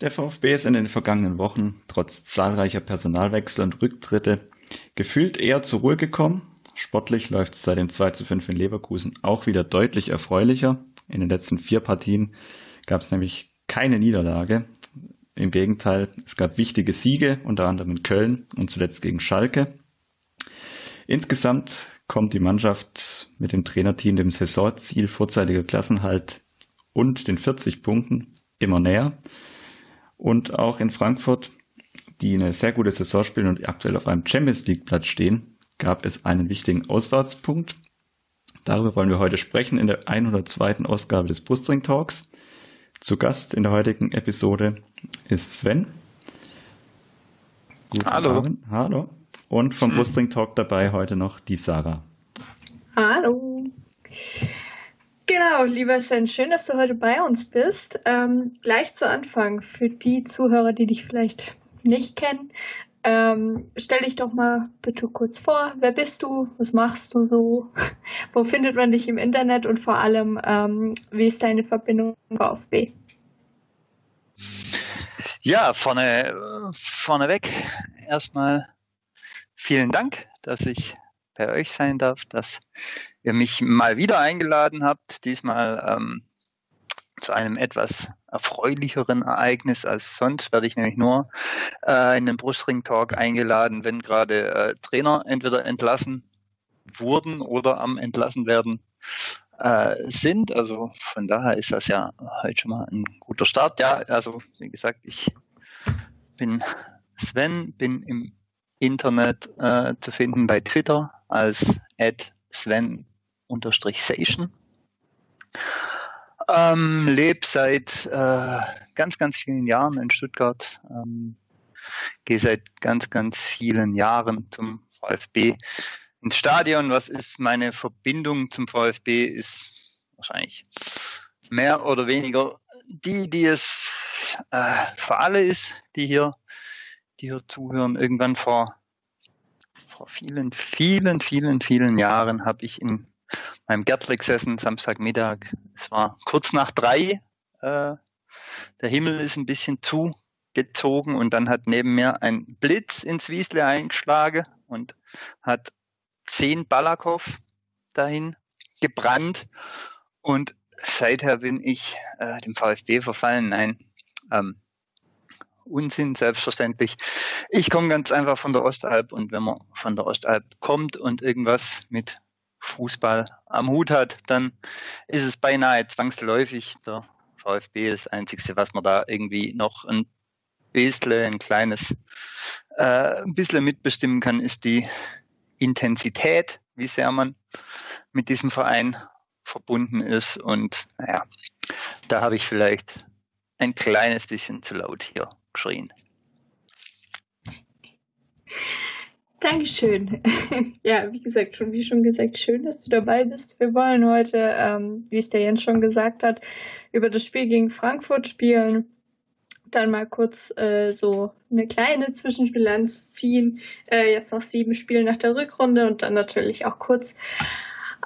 Der VfB ist in den vergangenen Wochen trotz zahlreicher Personalwechsel und Rücktritte gefühlt eher zur Ruhe gekommen. Sportlich läuft es seit dem 2 zu 5 in Leverkusen auch wieder deutlich erfreulicher. In den letzten vier Partien gab es nämlich keine Niederlage. Im Gegenteil, es gab wichtige Siege, unter anderem in Köln und zuletzt gegen Schalke. Insgesamt kommt die Mannschaft mit dem Trainerteam dem Saisonziel vorzeitiger Klassenhalt und den 40 Punkten immer näher. Und auch in Frankfurt, die eine sehr gute Saison spielen und aktuell auf einem Champions League Platz stehen, gab es einen wichtigen Auswärtspunkt. Darüber wollen wir heute sprechen in der 102. Ausgabe des Brustring Talks. Zu Gast in der heutigen Episode ist Sven. Guten Hallo. Abend. Hallo. Und vom hm. Brustring Talk dabei heute noch die Sarah. Hallo. Genau, lieber Sven, schön, dass du heute bei uns bist. Ähm, gleich zu Anfang, für die Zuhörer, die dich vielleicht nicht kennen, ähm, stell dich doch mal bitte kurz vor. Wer bist du? Was machst du so? Wo findet man dich im Internet? Und vor allem, ähm, wie ist deine Verbindung zum VfB? Ja, vorne, vorneweg erstmal vielen Dank, dass ich bei euch sein darf, dass ihr mich mal wieder eingeladen habt, diesmal ähm, zu einem etwas erfreulicheren Ereignis als sonst, werde ich nämlich nur äh, in den Brustring-Talk eingeladen, wenn gerade äh, Trainer entweder entlassen wurden oder am entlassen werden äh, sind. Also von daher ist das ja halt schon mal ein guter Start. Ja, also wie gesagt, ich bin Sven, bin im Internet äh, zu finden bei Twitter als Sven-Sation. Ähm, lebe seit äh, ganz, ganz vielen Jahren in Stuttgart. Ähm, Gehe seit ganz, ganz vielen Jahren zum VfB ins Stadion. Was ist meine Verbindung zum VfB? Ist wahrscheinlich mehr oder weniger die, die es äh, für alle ist, die hier, die hier zuhören. Irgendwann vor vor vielen, vielen, vielen, vielen Jahren habe ich in meinem Gärtler gesessen, Samstagmittag. Es war kurz nach drei. Äh, der Himmel ist ein bisschen zugezogen und dann hat neben mir ein Blitz ins Wiesle eingeschlagen und hat zehn Balakow dahin gebrannt. Und seither bin ich äh, dem VfB verfallen. Nein, ähm, Unsinn, selbstverständlich. Ich komme ganz einfach von der Ostalb und wenn man von der Ostalb kommt und irgendwas mit Fußball am Hut hat, dann ist es beinahe zwangsläufig der VfB das Einzige, was man da irgendwie noch ein bisschen, ein kleines, äh, ein bisschen mitbestimmen kann, ist die Intensität, wie sehr man mit diesem Verein verbunden ist. Und naja, da habe ich vielleicht ein kleines bisschen zu laut hier geschrien. Dankeschön. ja, wie gesagt, schon wie schon gesagt, schön, dass du dabei bist. Wir wollen heute, ähm, wie es der Jens schon gesagt hat, über das Spiel gegen Frankfurt spielen. Dann mal kurz äh, so eine kleine Zwischenbilanz ziehen. Äh, jetzt noch sieben Spiele nach der Rückrunde und dann natürlich auch kurz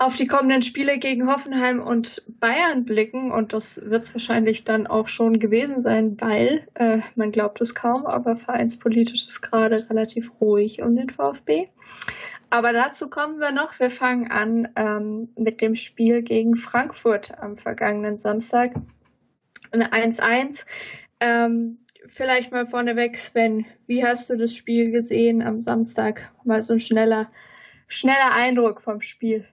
auf die kommenden Spiele gegen Hoffenheim und Bayern blicken. Und das wird es wahrscheinlich dann auch schon gewesen sein, weil, äh, man glaubt es kaum, aber vereinspolitisch ist gerade relativ ruhig um den VfB. Aber dazu kommen wir noch. Wir fangen an ähm, mit dem Spiel gegen Frankfurt am vergangenen Samstag. Eine 1-1. Ähm, vielleicht mal vorneweg, Sven, wie hast du das Spiel gesehen am Samstag? Mal so ein schneller, schneller Eindruck vom Spiel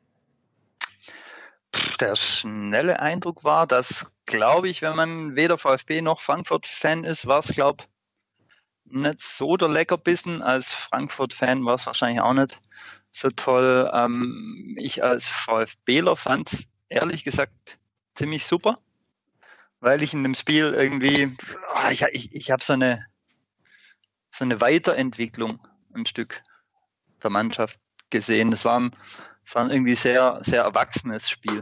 der schnelle Eindruck war, dass, glaube ich, wenn man weder VfB noch Frankfurt-Fan ist, war es, glaube nicht so der Leckerbissen. Als Frankfurt-Fan war es wahrscheinlich auch nicht so toll. Ähm, ich als VfBler fand es ehrlich gesagt ziemlich super, weil ich in dem Spiel irgendwie, oh, ich, ich, ich habe so eine, so eine Weiterentwicklung ein Stück der Mannschaft gesehen. Das war das war ein irgendwie sehr, sehr erwachsenes Spiel.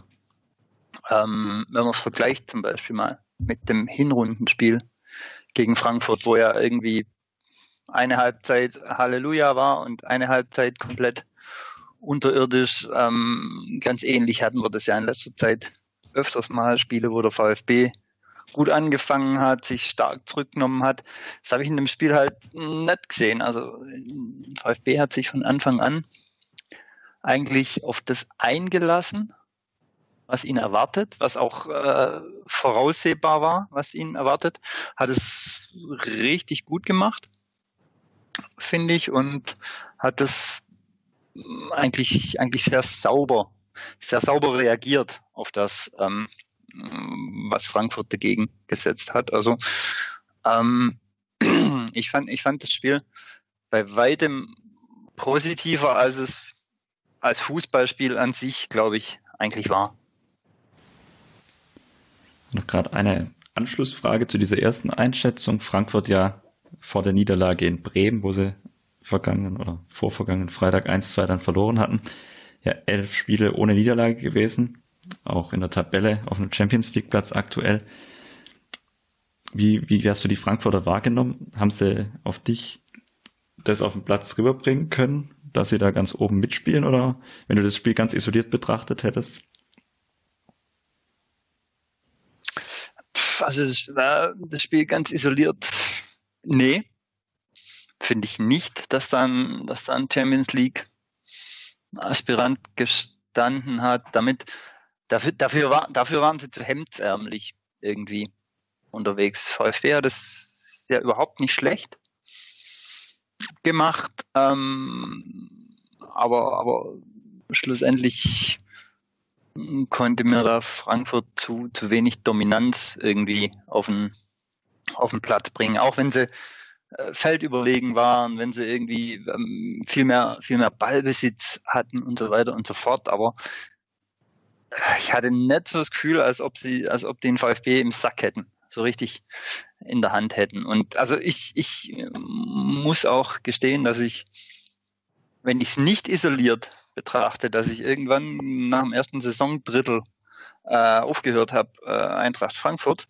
Ähm, wenn man es vergleicht zum Beispiel mal mit dem Hinrundenspiel gegen Frankfurt, wo ja irgendwie eine Halbzeit Halleluja war und eine Halbzeit komplett unterirdisch. Ähm, ganz ähnlich hatten wir das ja in letzter Zeit öfters mal, Spiele, wo der VfB gut angefangen hat, sich stark zurückgenommen hat. Das habe ich in dem Spiel halt nicht gesehen. Also VfB hat sich von Anfang an eigentlich auf das eingelassen, was ihn erwartet, was auch äh, voraussehbar war, was ihn erwartet, hat es richtig gut gemacht, finde ich, und hat es eigentlich, eigentlich sehr sauber, sehr sauber reagiert auf das, ähm, was Frankfurt dagegen gesetzt hat. Also ähm, ich fand, ich fand das Spiel bei weitem positiver, als es als Fußballspiel an sich, glaube ich, eigentlich war. Noch gerade eine Anschlussfrage zu dieser ersten Einschätzung. Frankfurt ja vor der Niederlage in Bremen, wo sie vergangenen oder vorvergangenen Freitag 1-2 dann verloren hatten. Ja, elf Spiele ohne Niederlage gewesen. Auch in der Tabelle auf einem Champions League Platz aktuell. Wie, wie hast du die Frankfurter wahrgenommen? Haben sie auf dich das auf den Platz rüberbringen können, dass sie da ganz oben mitspielen oder wenn du das Spiel ganz isoliert betrachtet hättest? Also das Spiel ganz isoliert, nee, finde ich nicht, dass dann, dass dann Champions League Aspirant gestanden hat. Damit, dafür, dafür, war, dafür waren sie zu hemdsärmlich irgendwie unterwegs. VfB hat das ja überhaupt nicht schlecht gemacht, ähm, aber, aber schlussendlich konnte mir da Frankfurt zu, zu wenig Dominanz irgendwie auf den, auf den Platz bringen, auch wenn sie äh, feldüberlegen waren, wenn sie irgendwie ähm, viel mehr, viel mehr Ballbesitz hatten und so weiter und so fort. Aber äh, ich hatte nicht so das Gefühl, als ob sie, als ob den VfB im Sack hätten, so richtig in der Hand hätten. Und also ich, ich muss auch gestehen, dass ich, wenn ich es nicht isoliert betrachte, dass ich irgendwann nach dem ersten Saisondrittel äh, aufgehört habe, äh, Eintracht Frankfurt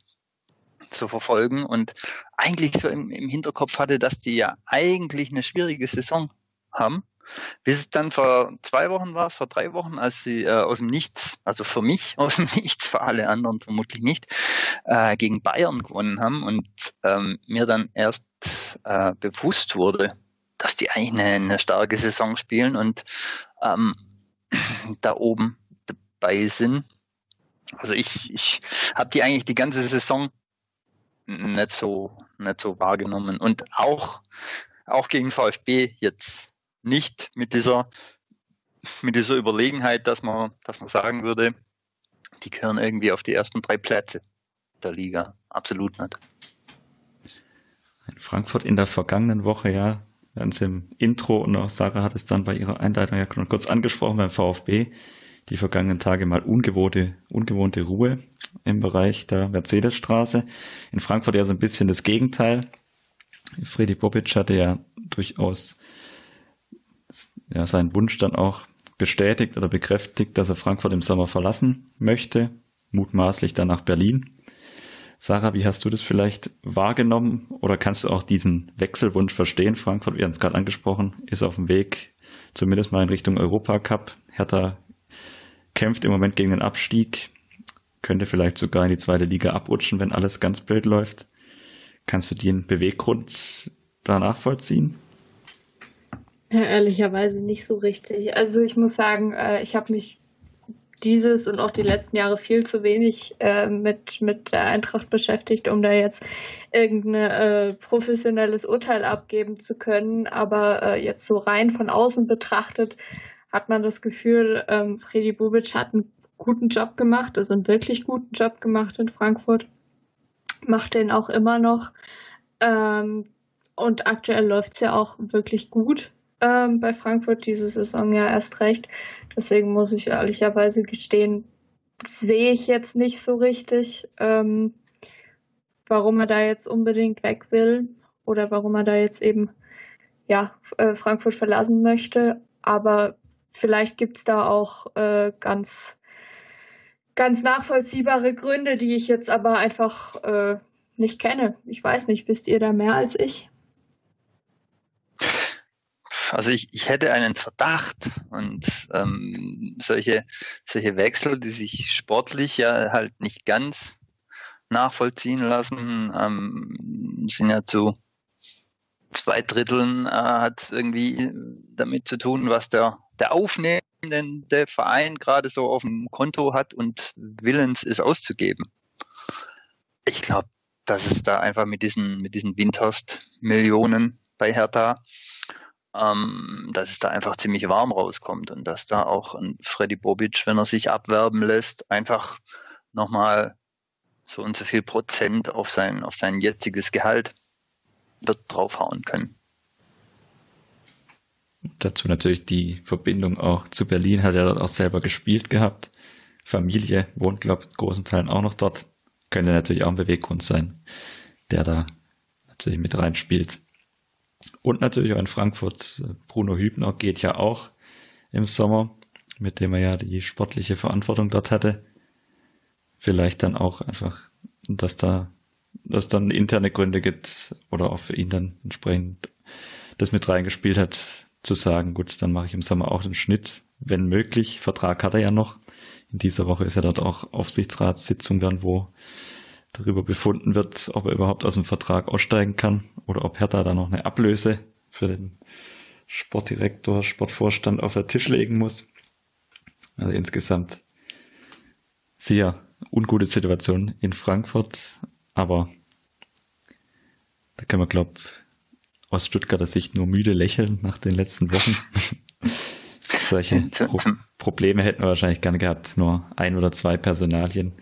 zu verfolgen und eigentlich so im, im Hinterkopf hatte, dass die ja eigentlich eine schwierige Saison haben. Bis es dann vor zwei Wochen war, es vor drei Wochen, als sie äh, aus dem Nichts, also für mich aus dem Nichts, für alle anderen vermutlich nicht, äh, gegen Bayern gewonnen haben und ähm, mir dann erst äh, bewusst wurde, dass die eigentlich eine, eine starke Saison spielen und ähm, da oben dabei sind. Also ich, ich habe die eigentlich die ganze Saison nicht so, nicht so wahrgenommen. Und auch, auch gegen VfB jetzt nicht mit dieser, mit dieser Überlegenheit, dass man, dass man sagen würde, die gehören irgendwie auf die ersten drei Plätze der Liga. Absolut nicht. Frankfurt in der vergangenen Woche, ja, ganz im Intro und auch Sarah hat es dann bei ihrer Einleitung ja kurz angesprochen beim VfB. Die vergangenen Tage mal ungewohnte, ungewohnte Ruhe im Bereich der Mercedesstraße. In Frankfurt ja so ein bisschen das Gegenteil. Freddy Bobic hatte ja durchaus ja, seinen Wunsch dann auch bestätigt oder bekräftigt, dass er Frankfurt im Sommer verlassen möchte, mutmaßlich dann nach Berlin. Sarah, wie hast du das vielleicht wahrgenommen oder kannst du auch diesen Wechselwunsch verstehen? Frankfurt, wir haben es gerade angesprochen, ist auf dem Weg zumindest mal in Richtung Europacup. Hertha kämpft im Moment gegen den Abstieg könnte vielleicht sogar in die zweite Liga abrutschen, wenn alles ganz blöd läuft. Kannst du den Beweggrund da nachvollziehen? Ja, ehrlicherweise nicht so richtig. Also ich muss sagen, äh, ich habe mich dieses und auch die letzten Jahre viel zu wenig äh, mit, mit der Eintracht beschäftigt, um da jetzt irgendein äh, professionelles Urteil abgeben zu können. Aber äh, jetzt so rein von außen betrachtet hat man das Gefühl, ähm, Freddy Bubic hat einen guten Job gemacht, also einen wirklich guten Job gemacht in Frankfurt. Macht den auch immer noch. Ähm, und aktuell läuft es ja auch wirklich gut ähm, bei Frankfurt diese Saison ja erst recht. Deswegen muss ich ehrlicherweise gestehen, sehe ich jetzt nicht so richtig, ähm, warum er da jetzt unbedingt weg will oder warum er da jetzt eben ja, äh, Frankfurt verlassen möchte. Aber vielleicht gibt es da auch äh, ganz ganz nachvollziehbare Gründe, die ich jetzt aber einfach äh, nicht kenne. Ich weiß nicht, wisst ihr da mehr als ich? Also ich, ich hätte einen Verdacht und ähm, solche, solche Wechsel, die sich sportlich ja halt nicht ganz nachvollziehen lassen, ähm, sind ja zu zwei Dritteln äh, hat irgendwie damit zu tun, was der, der aufnehmende Verein gerade so auf dem Konto hat und willens ist auszugeben. Ich glaube, dass es da einfach mit diesen, mit diesen Windhorst-Millionen bei Hertha, ähm, dass es da einfach ziemlich warm rauskommt und dass da auch ein Freddy Bobic, wenn er sich abwerben lässt, einfach nochmal so und so viel Prozent auf sein, auf sein jetziges Gehalt wird draufhauen können. Dazu natürlich die Verbindung auch zu Berlin, hat er dort auch selber gespielt gehabt. Familie wohnt, glaube ich, großen Teilen auch noch dort. Könnte natürlich auch ein Beweggrund sein, der da natürlich mit reinspielt. Und natürlich auch in Frankfurt, Bruno Hübner geht ja auch im Sommer, mit dem er ja die sportliche Verantwortung dort hatte. Vielleicht dann auch einfach, dass da dass dann interne Gründe gibt oder auch für ihn dann entsprechend das mit reingespielt hat, zu sagen, gut, dann mache ich im Sommer auch den Schnitt, wenn möglich. Vertrag hat er ja noch. In dieser Woche ist ja dort auch Aufsichtsratssitzung dann, wo darüber befunden wird, ob er überhaupt aus dem Vertrag aussteigen kann oder ob Hertha da noch eine Ablöse für den Sportdirektor, Sportvorstand auf den Tisch legen muss. Also insgesamt sehr ungute Situation in Frankfurt, aber da können wir, glaube aus Stuttgarter Sicht nur müde lächeln nach den letzten Wochen. Solche Pro Probleme hätten wir wahrscheinlich gerne gehabt, nur ein oder zwei Personalien,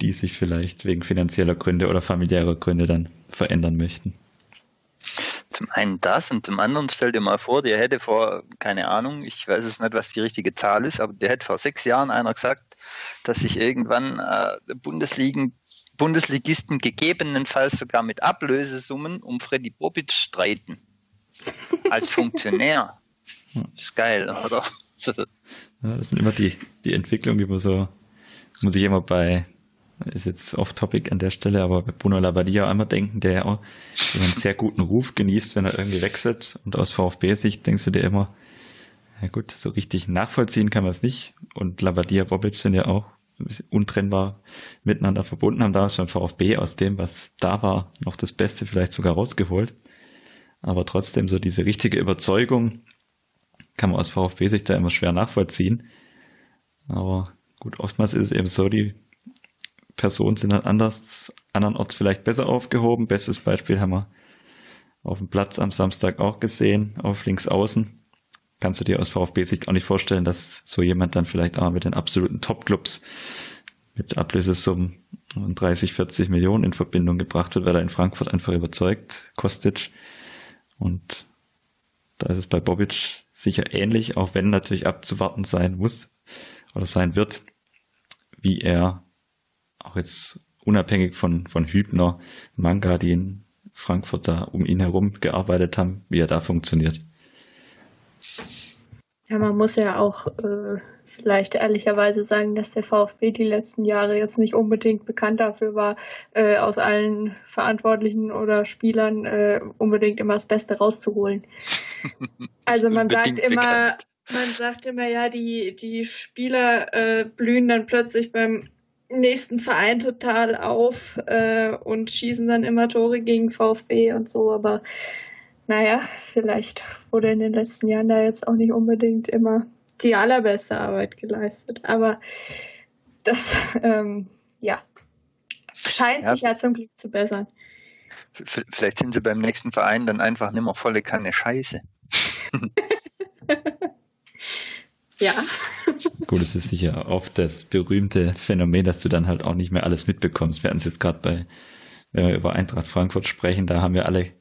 die sich vielleicht wegen finanzieller Gründe oder familiärer Gründe dann verändern möchten. Zum einen das und zum anderen stell dir mal vor, der hätte vor, keine Ahnung, ich weiß es nicht, was die richtige Zahl ist, aber der hätte vor sechs Jahren einer gesagt, dass sich irgendwann äh, Bundesligen Bundesligisten gegebenenfalls sogar mit Ablösesummen um Freddy Bobic streiten. Als Funktionär. Ist geil, oder? Ja, das sind immer die, die Entwicklungen, die man so, muss ich immer bei, ist jetzt off-topic an der Stelle, aber Bruno Labbadia einmal denken, der ja auch einen sehr guten Ruf genießt, wenn er irgendwie wechselt. Und aus VfB-Sicht denkst du dir immer, ja gut, so richtig nachvollziehen kann man es nicht. Und Labadia Bobic sind ja auch untrennbar miteinander verbunden, haben damals beim VfB aus dem, was da war, noch das Beste vielleicht sogar rausgeholt. Aber trotzdem so diese richtige Überzeugung kann man aus VfB-Sicht da immer schwer nachvollziehen. Aber gut, oftmals ist es eben so, die Personen sind dann anders, andernorts vielleicht besser aufgehoben. Bestes Beispiel haben wir auf dem Platz am Samstag auch gesehen, auf links außen kannst du dir aus VfB-Sicht auch nicht vorstellen, dass so jemand dann vielleicht auch mit den absoluten Top-Clubs mit Ablösesummen und 30, 40 Millionen in Verbindung gebracht wird, weil er in Frankfurt einfach überzeugt, Kostic. Und da ist es bei Bobic sicher ähnlich, auch wenn natürlich abzuwarten sein muss oder sein wird, wie er auch jetzt unabhängig von, von Hübner, Manga, die in Frankfurt da um ihn herum gearbeitet haben, wie er da funktioniert. Ja, man muss ja auch äh, vielleicht ehrlicherweise sagen, dass der VfB die letzten Jahre jetzt nicht unbedingt bekannt dafür war, äh, aus allen Verantwortlichen oder Spielern äh, unbedingt immer das Beste rauszuholen. Also man sagt immer, man sagt immer, ja, die, die Spieler äh, blühen dann plötzlich beim nächsten Verein total auf äh, und schießen dann immer Tore gegen VfB und so, aber naja, vielleicht wurde in den letzten Jahren da jetzt auch nicht unbedingt immer die allerbeste Arbeit geleistet. Aber das, ähm, ja, scheint ja. sich ja zum Glück zu bessern. Vielleicht sind sie beim nächsten Verein dann einfach nicht mehr volle Kanne Scheiße. ja. Gut, es ist sicher oft das berühmte Phänomen, dass du dann halt auch nicht mehr alles mitbekommst. Wir hatten es jetzt gerade bei, wenn wir über Eintracht Frankfurt sprechen, da haben wir alle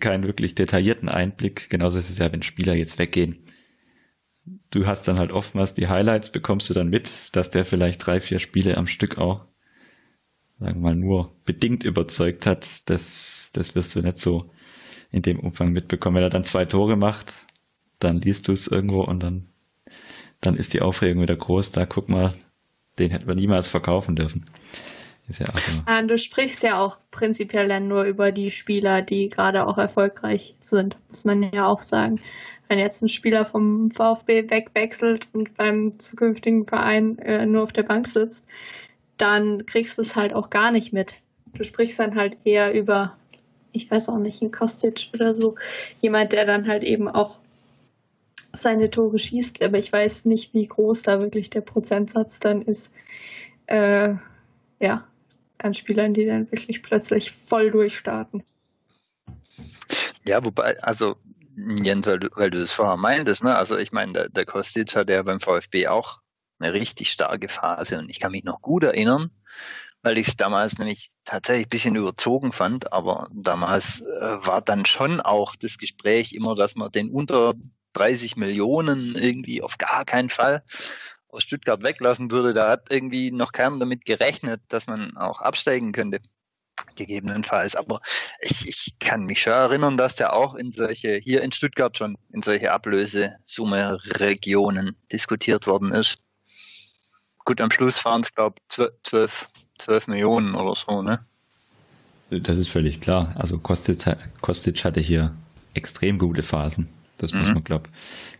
keinen wirklich detaillierten Einblick. Genauso ist es ja, wenn Spieler jetzt weggehen. Du hast dann halt oftmals die Highlights, bekommst du dann mit, dass der vielleicht drei, vier Spiele am Stück auch, sagen wir mal, nur bedingt überzeugt hat. Das, das wirst du nicht so in dem Umfang mitbekommen. Wenn er dann zwei Tore macht, dann liest du es irgendwo und dann, dann ist die Aufregung wieder groß. Da guck mal, den hätten wir niemals verkaufen dürfen. Ist ja also ah, du sprichst ja auch prinzipiell dann nur über die Spieler, die gerade auch erfolgreich sind, muss man ja auch sagen. Wenn jetzt ein Spieler vom VfB wegwechselt und beim zukünftigen Verein äh, nur auf der Bank sitzt, dann kriegst du es halt auch gar nicht mit. Du sprichst dann halt eher über, ich weiß auch nicht, einen Kostic oder so, jemand, der dann halt eben auch seine Tore schießt, aber ich weiß nicht, wie groß da wirklich der Prozentsatz dann ist. Äh, ja, an Spielern, die dann wirklich plötzlich voll durchstarten. Ja, wobei, also Jens, weil du, weil du das vorher meintest, ne? Also ich meine, der, der Kostic hat ja beim VfB auch eine richtig starke Phase und ich kann mich noch gut erinnern, weil ich es damals nämlich tatsächlich ein bisschen überzogen fand, aber damals äh, war dann schon auch das Gespräch immer, dass man den unter 30 Millionen irgendwie auf gar keinen Fall aus Stuttgart weglassen würde. Da hat irgendwie noch keiner damit gerechnet, dass man auch absteigen könnte. Gegebenenfalls. Aber ich, ich kann mich schon erinnern, dass der auch in solche, hier in Stuttgart schon in solche Ablösesumme-Regionen diskutiert worden ist. Gut, am Schluss waren es, glaube ich, 12, 12 Millionen oder so, ne? Das ist völlig klar. Also Kostic, Kostic hatte hier extrem gute Phasen. Das mhm. muss man, glaube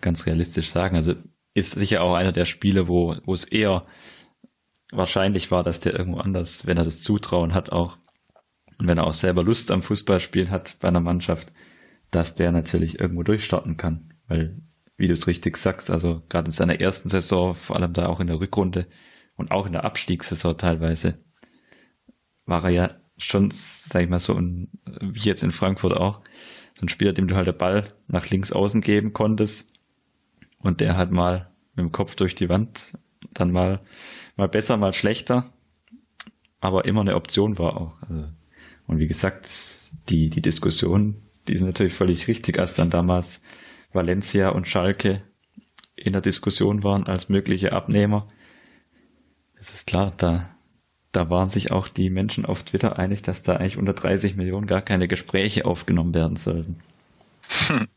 ganz realistisch sagen. Also ist sicher auch einer der Spiele, wo, wo es eher wahrscheinlich war, dass der irgendwo anders, wenn er das Zutrauen hat, auch und wenn er auch selber Lust am Fußballspielen hat bei einer Mannschaft, dass der natürlich irgendwo durchstarten kann. Weil, wie du es richtig sagst, also gerade in seiner ersten Saison, vor allem da auch in der Rückrunde und auch in der Abstiegssaison teilweise, war er ja schon, sag ich mal, so wie jetzt in Frankfurt auch, so ein Spieler, dem du halt den Ball nach links außen geben konntest und der halt mal mit dem Kopf durch die Wand dann mal, mal besser, mal schlechter, aber immer eine Option war auch. Also, und wie gesagt, die, die Diskussion, die ist natürlich völlig richtig, als dann damals Valencia und Schalke in der Diskussion waren als mögliche Abnehmer. Es ist klar, da, da waren sich auch die Menschen auf Twitter einig, dass da eigentlich unter 30 Millionen gar keine Gespräche aufgenommen werden sollten. Hm.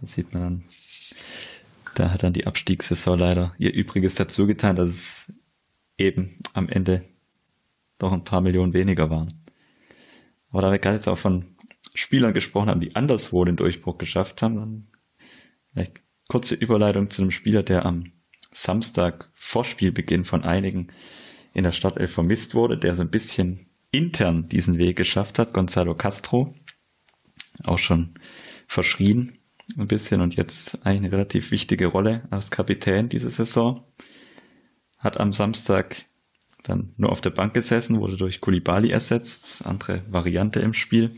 Das sieht man dann. Da hat dann die Abstiegssaison leider ihr Übriges dazu getan, dass es eben am Ende doch ein paar Millionen weniger waren. Aber da wir gerade jetzt auch von Spielern gesprochen haben, die anderswo den Durchbruch geschafft haben, dann vielleicht kurze Überleitung zu einem Spieler, der am Samstag vor Spielbeginn von einigen in der Startelf vermisst wurde, der so ein bisschen intern diesen Weg geschafft hat, Gonzalo Castro, auch schon verschrien ein bisschen und jetzt eigentlich eine relativ wichtige Rolle als Kapitän diese Saison. Hat am Samstag dann nur auf der Bank gesessen, wurde durch Kulibali ersetzt, andere Variante im Spiel.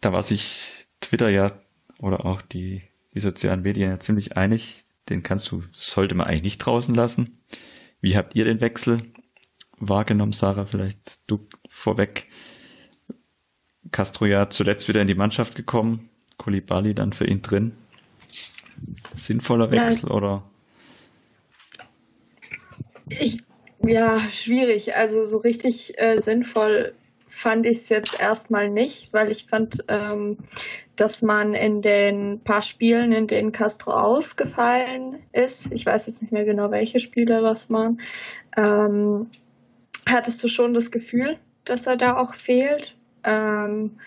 Da war sich Twitter ja oder auch die, die sozialen Medien ja ziemlich einig. Den kannst du, sollte man eigentlich nicht draußen lassen. Wie habt ihr den Wechsel wahrgenommen, Sarah? Vielleicht du vorweg. Castro ja zuletzt wieder in die Mannschaft gekommen. Kulibali dann für ihn drin. Sinnvoller Wechsel ja. oder? Ich, ja, schwierig. Also so richtig äh, sinnvoll fand ich es jetzt erstmal nicht, weil ich fand, ähm, dass man in den paar Spielen, in denen Castro ausgefallen ist, ich weiß jetzt nicht mehr genau, welche Spiele das waren, ähm, hattest du schon das Gefühl, dass er da auch fehlt. Ähm,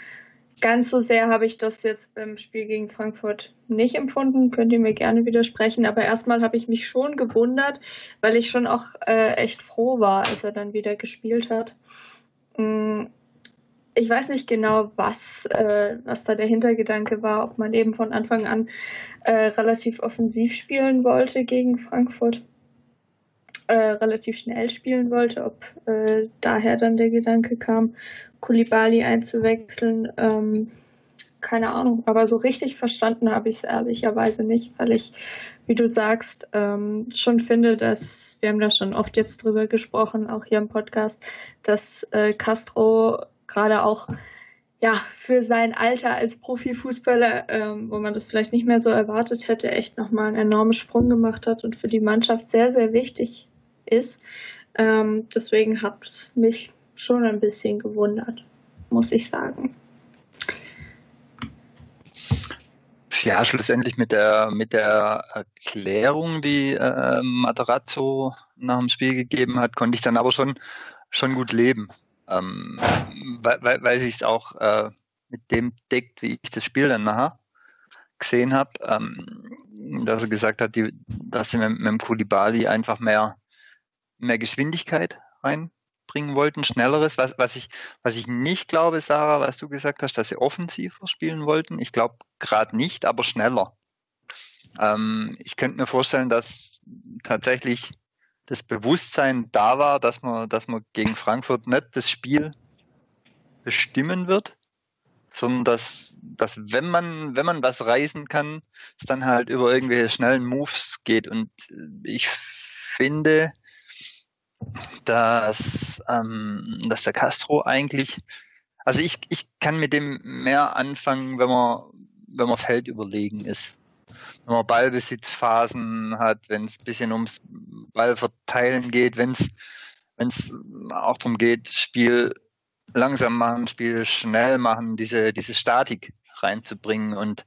ganz so sehr habe ich das jetzt beim Spiel gegen Frankfurt nicht empfunden. Könnt ihr mir gerne widersprechen. Aber erstmal habe ich mich schon gewundert, weil ich schon auch äh, echt froh war, als er dann wieder gespielt hat. Mm, ich weiß nicht genau, was, äh, was da der Hintergedanke war, ob man eben von Anfang an äh, relativ offensiv spielen wollte gegen Frankfurt, äh, relativ schnell spielen wollte, ob äh, daher dann der Gedanke kam, Kulibali einzuwechseln. Ähm, keine Ahnung, aber so richtig verstanden habe ich es ehrlicherweise nicht, weil ich, wie du sagst, ähm, schon finde, dass, wir haben da schon oft jetzt drüber gesprochen, auch hier im Podcast, dass äh, Castro gerade auch ja, für sein Alter als Profifußballer, ähm, wo man das vielleicht nicht mehr so erwartet hätte, echt nochmal einen enormen Sprung gemacht hat und für die Mannschaft sehr, sehr wichtig ist. Ähm, deswegen hat es mich schon ein bisschen gewundert, muss ich sagen. Ja, schlussendlich mit der mit der Erklärung, die äh, Materazzo nach dem Spiel gegeben hat, konnte ich dann aber schon schon gut leben, ähm, weil, weil, sich es auch äh, mit dem deckt, wie ich das Spiel dann nachher gesehen habe, ähm, dass er gesagt hat, die, dass sie mit, mit dem Kulibali einfach mehr mehr Geschwindigkeit reinbringen wollten, schnelleres. Was, was, ich, was ich nicht glaube, Sarah, was du gesagt hast, dass sie offensiver spielen wollten. Ich glaube gerade nicht, aber schneller. Ähm, ich könnte mir vorstellen, dass tatsächlich das Bewusstsein da war, dass man, dass man gegen Frankfurt nicht das Spiel bestimmen wird, sondern dass, dass wenn man, wenn man was reißen kann, es dann halt über irgendwelche schnellen Moves geht. Und ich finde, dass, ähm, dass der Castro eigentlich, also ich, ich kann mit dem mehr anfangen, wenn man, wenn man Feld überlegen ist. Wenn man Ballbesitzphasen hat, wenn es ein bisschen ums Ballverteilen geht, wenn es auch darum geht, Spiel langsam machen, Spiel schnell machen, diese, diese Statik reinzubringen. Und,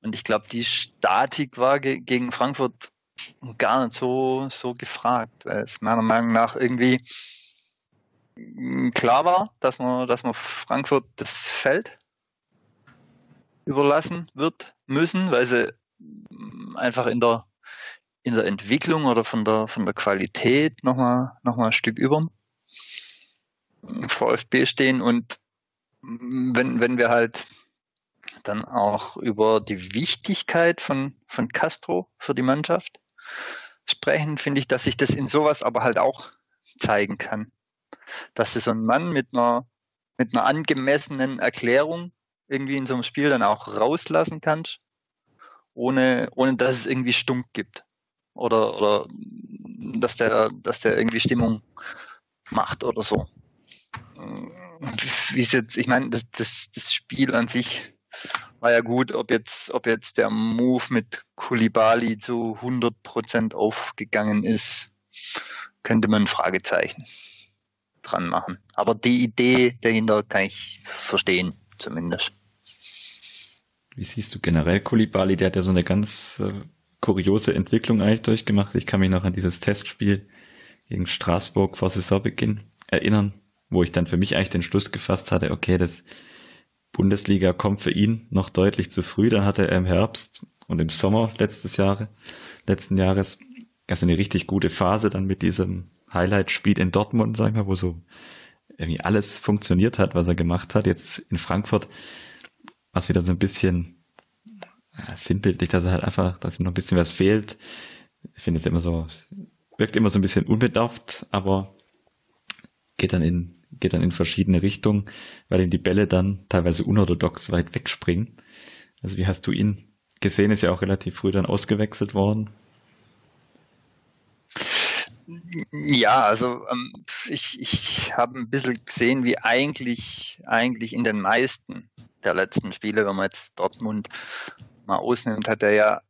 und ich glaube, die Statik war ge gegen Frankfurt gar nicht so, so gefragt, weil es meiner Meinung nach irgendwie klar war, dass man, dass man Frankfurt das Feld überlassen wird müssen, weil sie einfach in der in der Entwicklung oder von der von der Qualität nochmal noch mal ein Stück über VfB stehen und wenn wenn wir halt dann auch über die Wichtigkeit von von Castro für die Mannschaft sprechen, finde ich, dass sich das in sowas aber halt auch zeigen kann. Dass so einen Mann mit einer, mit einer angemessenen Erklärung irgendwie in so einem Spiel dann auch rauslassen kannst, ohne, ohne dass es irgendwie stunk gibt. Oder, oder dass der, dass der irgendwie Stimmung macht oder so. Wie es jetzt, ich meine, das, das, das Spiel an sich war ja gut, ob jetzt, ob jetzt der Move mit Kulibali zu 100% aufgegangen ist, könnte man ein Fragezeichen dran machen. Aber die Idee dahinter kann ich verstehen, zumindest. Wie siehst du generell Kulibali? Der hat ja so eine ganz äh, kuriose Entwicklung eigentlich durchgemacht. Ich kann mich noch an dieses Testspiel gegen Straßburg vor Saisonbeginn erinnern, wo ich dann für mich eigentlich den Schluss gefasst hatte, okay, das Bundesliga kommt für ihn noch deutlich zu früh. Dann hatte er im Herbst und im Sommer letztes Jahre, letzten Jahres, also eine richtig gute Phase dann mit diesem Highlight-Spiel in Dortmund, sag ich mal, wo so irgendwie alles funktioniert hat, was er gemacht hat. Jetzt in Frankfurt was wieder so ein bisschen ja, sinnbildlich, dass er halt einfach, dass ihm noch ein bisschen was fehlt. Ich finde es immer so, wirkt immer so ein bisschen unbedarft, aber geht dann in geht dann in verschiedene Richtungen, weil ihm die Bälle dann teilweise unorthodox weit wegspringen. Also wie hast du ihn gesehen? Ist ja auch relativ früh dann ausgewechselt worden. Ja, also ähm, ich, ich habe ein bisschen gesehen, wie eigentlich, eigentlich in den meisten der letzten Spiele, wenn man jetzt Dortmund mal ausnimmt, hat er ja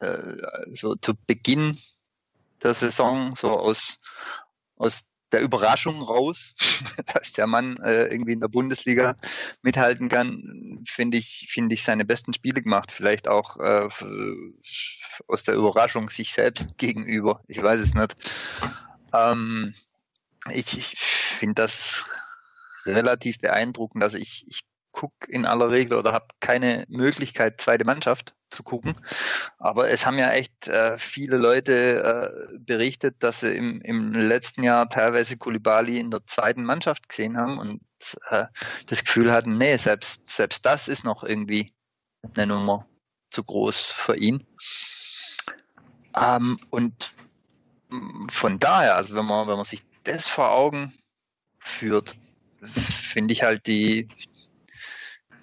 äh, so zu Beginn der Saison so aus, aus der Überraschung raus, dass der Mann äh, irgendwie in der Bundesliga mithalten kann, finde ich, finde ich seine besten Spiele gemacht. Vielleicht auch äh, aus der Überraschung sich selbst gegenüber. Ich weiß es nicht. Ähm, ich ich finde das relativ beeindruckend. Also ich, ich gucke in aller Regel oder habe keine Möglichkeit, zweite Mannschaft zu gucken. Aber es haben ja echt äh, viele Leute äh, berichtet, dass sie im, im letzten Jahr teilweise Kulibali in der zweiten Mannschaft gesehen haben und äh, das Gefühl hatten, nee, selbst, selbst das ist noch irgendwie eine Nummer zu groß für ihn. Ähm, und von daher, also wenn man, wenn man sich das vor Augen führt, finde ich halt die,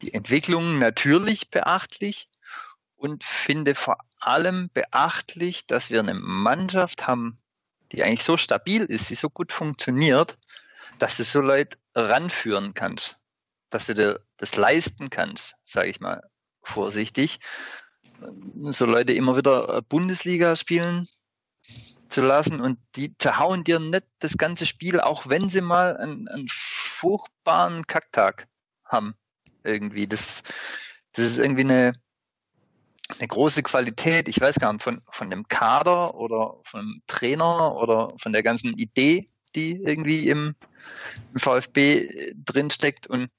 die Entwicklung natürlich beachtlich und finde vor allem beachtlich, dass wir eine Mannschaft haben, die eigentlich so stabil ist, die so gut funktioniert, dass du so Leute ranführen kannst, dass du dir das leisten kannst, sage ich mal vorsichtig, so Leute immer wieder Bundesliga spielen zu lassen und die zerhauen dir nicht das ganze Spiel, auch wenn sie mal einen, einen furchtbaren Kacktag haben irgendwie. Das, das ist irgendwie eine, eine große Qualität, ich weiß gar nicht, von, von dem Kader oder vom Trainer oder von der ganzen Idee, die irgendwie im, im VfB drinsteckt. Und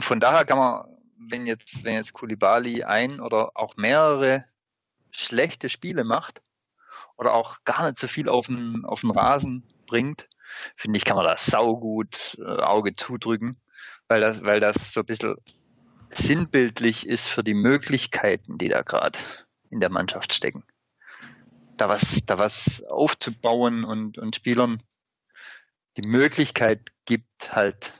von daher kann man, wenn jetzt, wenn jetzt Kulibali ein oder auch mehrere schlechte Spiele macht oder auch gar nicht so viel auf den, auf den Rasen bringt, finde ich, kann man das saugut äh, Auge zudrücken, weil das, weil das so ein bisschen sinnbildlich ist für die Möglichkeiten, die da gerade in der Mannschaft stecken. Da was, da was aufzubauen und, und Spielern die Möglichkeit gibt, halt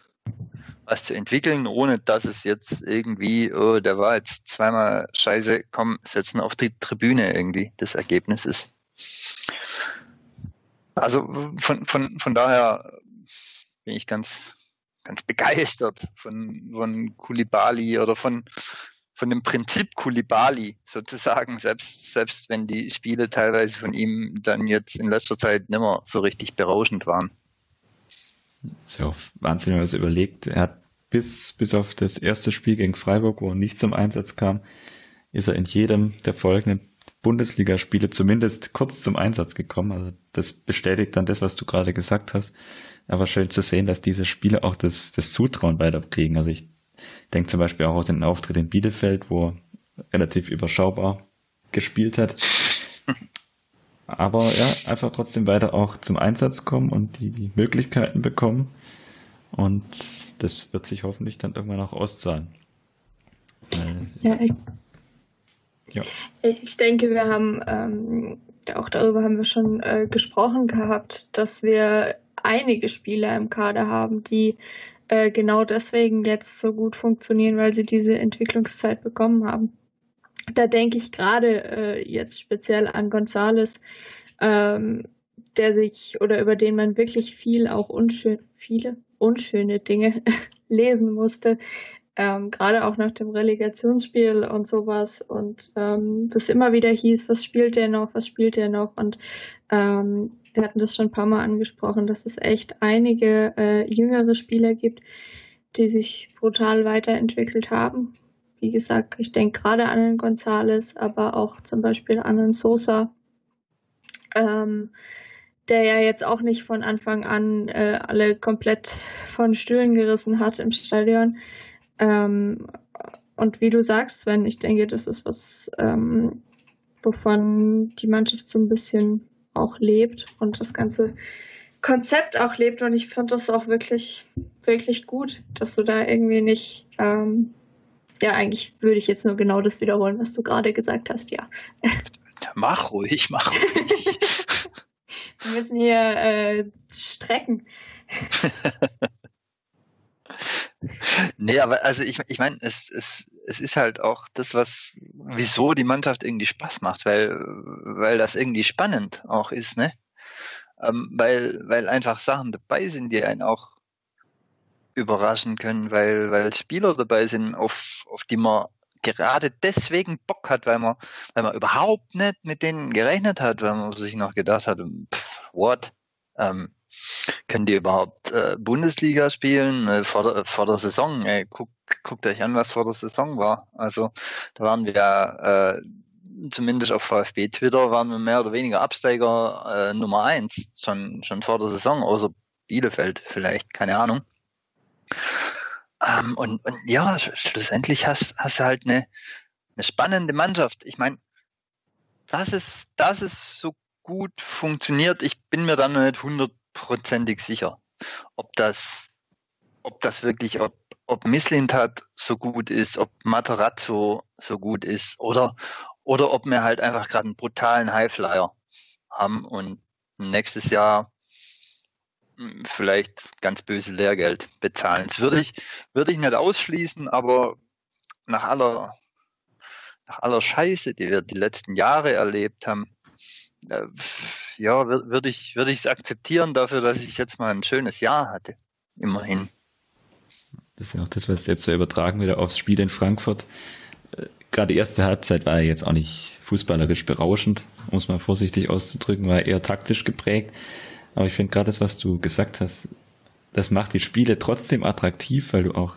was zu entwickeln, ohne dass es jetzt irgendwie, oh, der war jetzt zweimal scheiße, komm, setzen auf die Tribüne irgendwie das Ergebnis ist. Also von, von, von daher bin ich ganz, ganz begeistert von, von Kulibali oder von, von dem Prinzip Kulibali sozusagen, selbst, selbst wenn die Spiele teilweise von ihm dann jetzt in letzter Zeit nicht mehr so richtig berauschend waren. Das ist ja auch Wahnsinn, wenn man überlegt. Er hat bis, bis auf das erste Spiel gegen Freiburg, wo er nicht zum Einsatz kam, ist er in jedem der folgenden Bundesligaspiele zumindest kurz zum Einsatz gekommen. Also das bestätigt dann das, was du gerade gesagt hast. Aber schön zu sehen, dass diese Spiele auch das, das Zutrauen weiterkriegen. Also ich denke zum Beispiel auch an den Auftritt in Bielefeld, wo er relativ überschaubar gespielt hat. Aber ja, einfach trotzdem weiter auch zum Einsatz kommen und die, die Möglichkeiten bekommen. Und das wird sich hoffentlich dann irgendwann auch auszahlen. Ja, ich, ja. ich denke, wir haben, ähm, auch darüber haben wir schon äh, gesprochen gehabt, dass wir einige Spieler im Kader haben, die äh, genau deswegen jetzt so gut funktionieren, weil sie diese Entwicklungszeit bekommen haben. Da denke ich gerade äh, jetzt speziell an Gonzales, ähm, der sich oder über den man wirklich viel auch unschön, viele unschöne Dinge lesen musste, ähm, gerade auch nach dem Relegationsspiel und sowas und ähm, das immer wieder hieß, was spielt der noch, was spielt der noch und ähm, wir hatten das schon ein paar Mal angesprochen, dass es echt einige äh, jüngere Spieler gibt, die sich brutal weiterentwickelt haben. Wie gesagt, ich denke gerade an den Gonzales, aber auch zum Beispiel an den Sosa, ähm, der ja jetzt auch nicht von Anfang an äh, alle komplett von Stühlen gerissen hat im Stadion. Ähm, und wie du sagst, Sven, ich denke, das ist was, ähm, wovon die Mannschaft so ein bisschen auch lebt und das ganze Konzept auch lebt. Und ich finde das auch wirklich, wirklich gut, dass du da irgendwie nicht, ähm, ja, eigentlich würde ich jetzt nur genau das wiederholen, was du gerade gesagt hast, ja. Mach ruhig, mach ruhig. Wir müssen hier äh, strecken. nee, aber also ich, ich meine, es, es, es ist halt auch das, was, wieso die Mannschaft irgendwie Spaß macht, weil, weil das irgendwie spannend auch ist, ne? Ähm, weil, weil einfach Sachen dabei sind, die einen auch überraschen können, weil, weil Spieler dabei sind, auf, auf die man gerade deswegen Bock hat, weil man, weil man überhaupt nicht mit denen gerechnet hat, weil man sich noch gedacht hat, pff, what? Ähm, können die überhaupt äh, Bundesliga spielen äh, vor, der, vor der Saison? Ey, guck, guckt euch an, was vor der Saison war. Also da waren wir äh, zumindest auf VfB Twitter waren wir mehr oder weniger Absteiger äh, Nummer eins schon schon vor der Saison, außer Bielefeld vielleicht, keine Ahnung. Ähm, und, und ja, schlussendlich hast, hast du halt eine, eine spannende Mannschaft. Ich meine, dass es, dass es so gut funktioniert, ich bin mir da noch nicht hundertprozentig sicher, ob das, ob das wirklich, ob, ob Misslintat so gut ist, ob Materazzo so gut ist oder, oder ob wir halt einfach gerade einen brutalen Highflyer haben und nächstes Jahr vielleicht ganz böse Lehrgeld bezahlen. Das würde ich, würde ich nicht ausschließen, aber nach aller, nach aller Scheiße, die wir die letzten Jahre erlebt haben, äh, ja, würde ich, würde ich es akzeptieren dafür, dass ich jetzt mal ein schönes Jahr hatte. Immerhin. Das ist ja auch das, was jetzt so übertragen wieder aufs Spiel in Frankfurt. Äh, gerade die erste Halbzeit war ja jetzt auch nicht fußballerisch berauschend, um es mal vorsichtig auszudrücken, war eher taktisch geprägt. Aber ich finde gerade das, was du gesagt hast, das macht die Spiele trotzdem attraktiv, weil du auch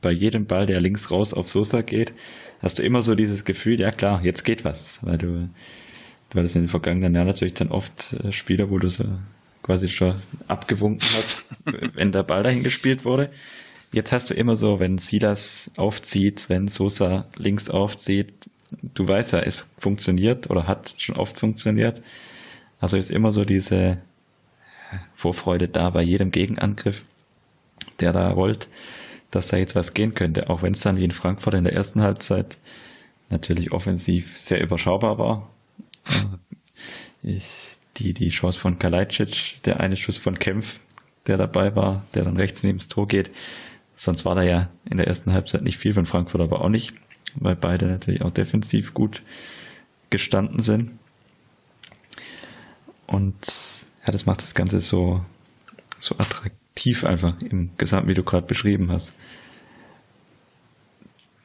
bei jedem Ball, der links raus auf Sosa geht, hast du immer so dieses Gefühl, ja klar, jetzt geht was, weil du, weil es in den vergangenen Jahren natürlich dann oft äh, Spieler, wo du so quasi schon abgewunken hast, wenn der Ball dahin gespielt wurde. Jetzt hast du immer so, wenn Silas aufzieht, wenn Sosa links aufzieht, du weißt ja, es funktioniert oder hat schon oft funktioniert. Also ist immer so diese Vorfreude da bei jedem Gegenangriff, der da rollt, dass da jetzt was gehen könnte, auch wenn es dann wie in Frankfurt in der ersten Halbzeit natürlich offensiv sehr überschaubar war. Ich, die, die Chance von Kalajdzic, der eine Schuss von Kempf, der dabei war, der dann rechts neben das Tor geht. Sonst war da ja in der ersten Halbzeit nicht viel von Frankfurt, aber auch nicht, weil beide natürlich auch defensiv gut gestanden sind. Und ja, das macht das Ganze so, so attraktiv einfach im Gesamten, wie du gerade beschrieben hast.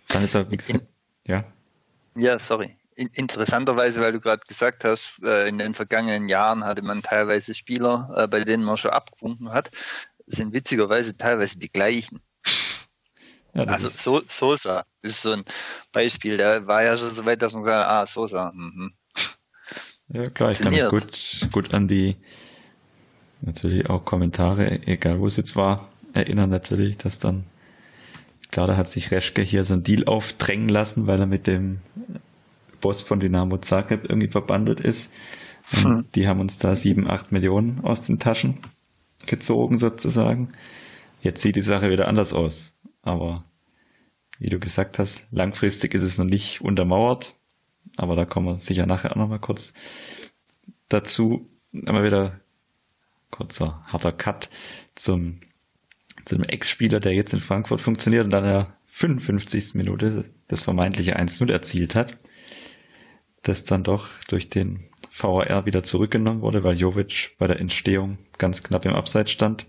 Dann ist auch, wie gesagt, ja. Ja, sorry. Interessanterweise, weil du gerade gesagt hast, äh, in den vergangenen Jahren hatte man teilweise Spieler, äh, bei denen man schon abgewunken hat, sind witzigerweise teilweise die gleichen. Ja, also so, Sosa ist so ein Beispiel, der war ja schon so weit, dass man sagt, ah, Sosa. Mhm. Ja klar, ich kann mich gut, gut an die natürlich auch Kommentare, egal wo es jetzt war, erinnern natürlich, dass dann, klar, da hat sich Reschke hier so ein Deal aufdrängen lassen, weil er mit dem Boss von Dynamo Zagreb irgendwie verbandelt ist. Hm. die haben uns da sieben, acht Millionen aus den Taschen gezogen sozusagen. Jetzt sieht die Sache wieder anders aus. Aber wie du gesagt hast, langfristig ist es noch nicht untermauert. Aber da kommen wir sicher nachher auch nochmal kurz dazu. Einmal wieder kurzer harter Cut zum, zum Ex-Spieler, der jetzt in Frankfurt funktioniert und dann der 55. Minute das vermeintliche 1-0 erzielt hat das dann doch durch den VAR wieder zurückgenommen wurde, weil Jovic bei der Entstehung ganz knapp im Abseits stand.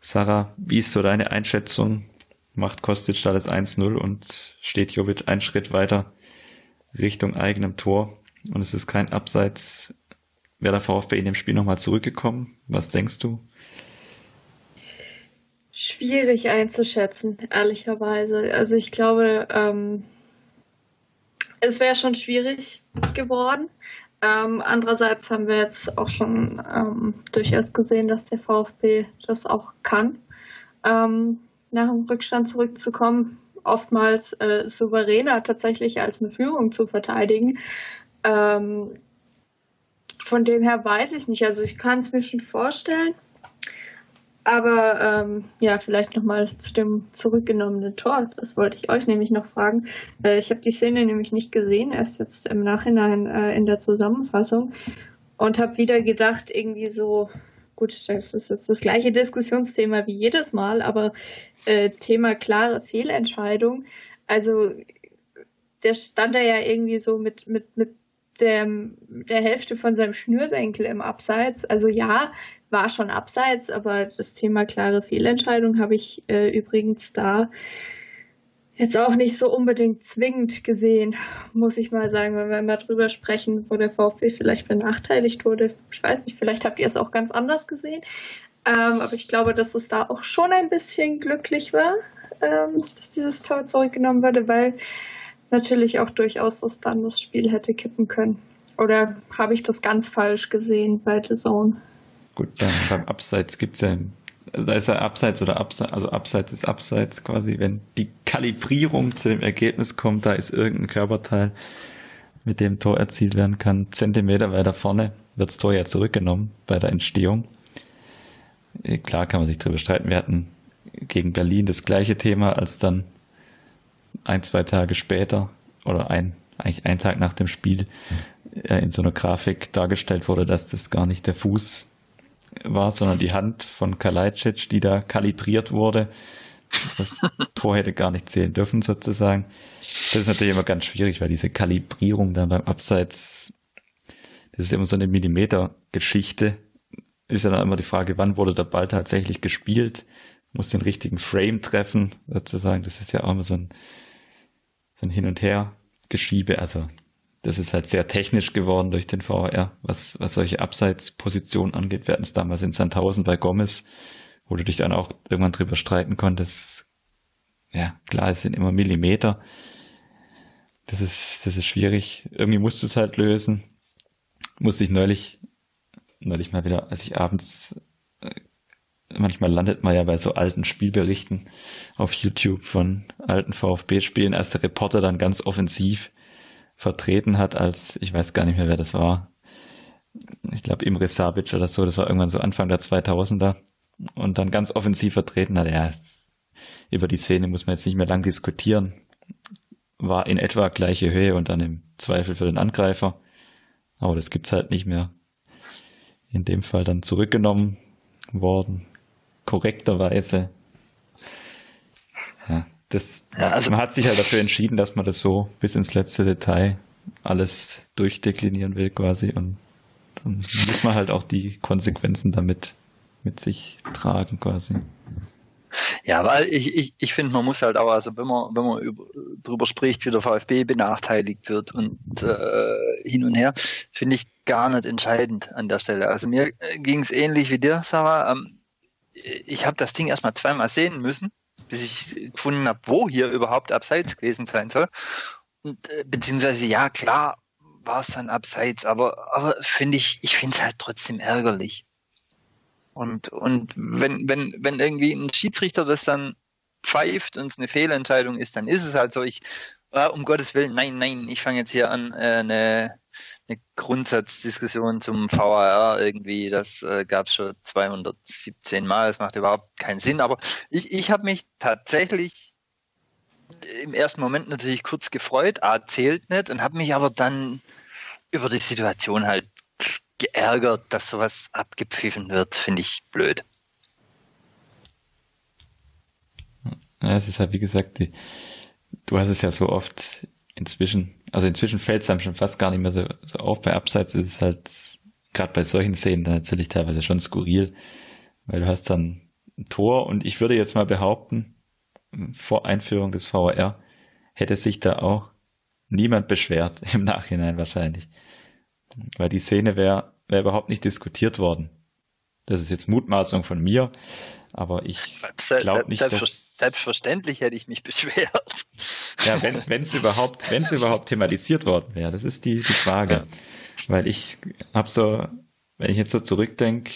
Sarah, wie ist so deine Einschätzung? Macht Kostic da das 1-0 und steht Jovic einen Schritt weiter Richtung eigenem Tor und es ist kein Abseits. Wäre der VfB in dem Spiel nochmal zurückgekommen? Was denkst du? Schwierig einzuschätzen, ehrlicherweise. Also ich glaube, ähm, es wäre schon schwierig geworden. Ähm, andererseits haben wir jetzt auch schon ähm, durchaus gesehen, dass der VfB das auch kann, ähm, nach dem Rückstand zurückzukommen, oftmals äh, souveräner tatsächlich als eine Führung zu verteidigen. Ähm, von dem her weiß ich nicht. Also ich kann es mir schon vorstellen. Aber ähm, ja, vielleicht nochmal zu dem zurückgenommenen Tor. Das wollte ich euch nämlich noch fragen. Äh, ich habe die Szene nämlich nicht gesehen, erst jetzt im Nachhinein äh, in der Zusammenfassung und habe wieder gedacht, irgendwie so, gut, das ist jetzt das gleiche Diskussionsthema wie jedes Mal, aber äh, Thema klare Fehlentscheidung. Also der stand da ja irgendwie so mit, mit, mit der, der Hälfte von seinem Schnürsenkel im Abseits. Also ja, war schon abseits, aber das Thema klare Fehlentscheidung habe ich äh, übrigens da jetzt auch nicht so unbedingt zwingend gesehen, muss ich mal sagen, wenn wir mal drüber sprechen, wo der VfB vielleicht benachteiligt wurde. Ich weiß nicht, vielleicht habt ihr es auch ganz anders gesehen. Ähm, aber ich glaube, dass es da auch schon ein bisschen glücklich war, ähm, dass dieses Tor zurückgenommen wurde, weil natürlich auch durchaus das dann das Spiel hätte kippen können. Oder habe ich das ganz falsch gesehen bei The Zone? Gut, dann beim Abseits gibt's ja, da ist ja Abseits oder Abseits, also Abseits ist Abseits quasi, wenn die Kalibrierung zu dem Ergebnis kommt, da ist irgendein Körperteil, mit dem Tor erzielt werden kann, Zentimeter weiter vorne, wird das Tor ja zurückgenommen bei der Entstehung. Äh, klar kann man sich darüber streiten. Wir hatten gegen Berlin das gleiche Thema, als dann ein, zwei Tage später oder ein, eigentlich ein Tag nach dem Spiel äh, in so einer Grafik dargestellt wurde, dass das gar nicht der Fuß war, sondern die Hand von Kalajdzic, die da kalibriert wurde. Das Tor hätte gar nicht zählen dürfen, sozusagen. Das ist natürlich immer ganz schwierig, weil diese Kalibrierung dann beim Abseits, das ist immer so eine Millimeter-Geschichte. Ist ja dann immer die Frage, wann wurde der Ball tatsächlich gespielt? Muss den richtigen Frame treffen, sozusagen. Das ist ja auch immer so ein, so ein Hin- und Her-Geschiebe. Also das ist halt sehr technisch geworden durch den VR, was, was solche Abseitspositionen angeht. Wir hatten es damals in Sandhausen bei Gomez, wo du dich dann auch irgendwann drüber streiten konntest. ja, klar, es sind immer Millimeter. Das ist, das ist schwierig. Irgendwie musst du es halt lösen. Musste ich neulich, neulich mal wieder, als ich abends, äh, manchmal landet man ja bei so alten Spielberichten auf YouTube von alten VfB-Spielen, als der Reporter dann ganz offensiv vertreten hat, als, ich weiß gar nicht mehr, wer das war. Ich glaube, Imre Sabic oder so, das war irgendwann so Anfang der 2000er. Und dann ganz offensiv vertreten hat, ja, über die Szene muss man jetzt nicht mehr lang diskutieren. War in etwa gleiche Höhe und dann im Zweifel für den Angreifer. Aber das gibt's halt nicht mehr. In dem Fall dann zurückgenommen worden. Korrekterweise. Ja, das, ja, also, man hat sich halt dafür entschieden, dass man das so bis ins letzte Detail alles durchdeklinieren will quasi und dann muss man halt auch die Konsequenzen damit mit sich tragen quasi. Ja, weil ich, ich, ich finde, man muss halt auch, also wenn man, wenn man über, drüber spricht, wie der VfB benachteiligt wird und äh, hin und her, finde ich gar nicht entscheidend an der Stelle. Also mir ging es ähnlich wie dir, Sarah. Ähm, ich habe das Ding erstmal zweimal sehen müssen, bis ich gefunden habe, wo hier überhaupt abseits gewesen sein soll. Und, äh, beziehungsweise, ja, klar war es dann abseits, aber, aber finde ich, ich finde es halt trotzdem ärgerlich. Und, und wenn, wenn, wenn irgendwie ein Schiedsrichter das dann pfeift und es eine Fehlentscheidung ist, dann ist es halt so, ich, ah, um Gottes Willen, nein, nein, ich fange jetzt hier an, äh, eine, eine Grundsatzdiskussion zum VAR irgendwie, das äh, gab es schon 217 Mal, das macht überhaupt keinen Sinn, aber ich, ich habe mich tatsächlich im ersten Moment natürlich kurz gefreut, A, zählt nicht. Und habe mich aber dann über die Situation halt geärgert, dass sowas abgepfiffen wird, finde ich blöd. Ja, es ist halt, wie gesagt, die, du hast es ja so oft inzwischen, also inzwischen fällt es einem schon fast gar nicht mehr so, so auf. Bei Abseits ist es halt, gerade bei solchen Szenen dann natürlich teilweise schon skurril, weil du hast dann ein Tor und ich würde jetzt mal behaupten, vor Einführung des VAR hätte sich da auch niemand beschwert, im Nachhinein wahrscheinlich. Weil die Szene wäre wär überhaupt nicht diskutiert worden. Das ist jetzt Mutmaßung von mir, aber ich glaube nicht, Selbstver dass... Selbstverständlich hätte ich mich beschwert. Ja, wenn es überhaupt, überhaupt thematisiert worden wäre, das ist die, die Frage. Ja. Weil ich habe so, wenn ich jetzt so zurückdenke,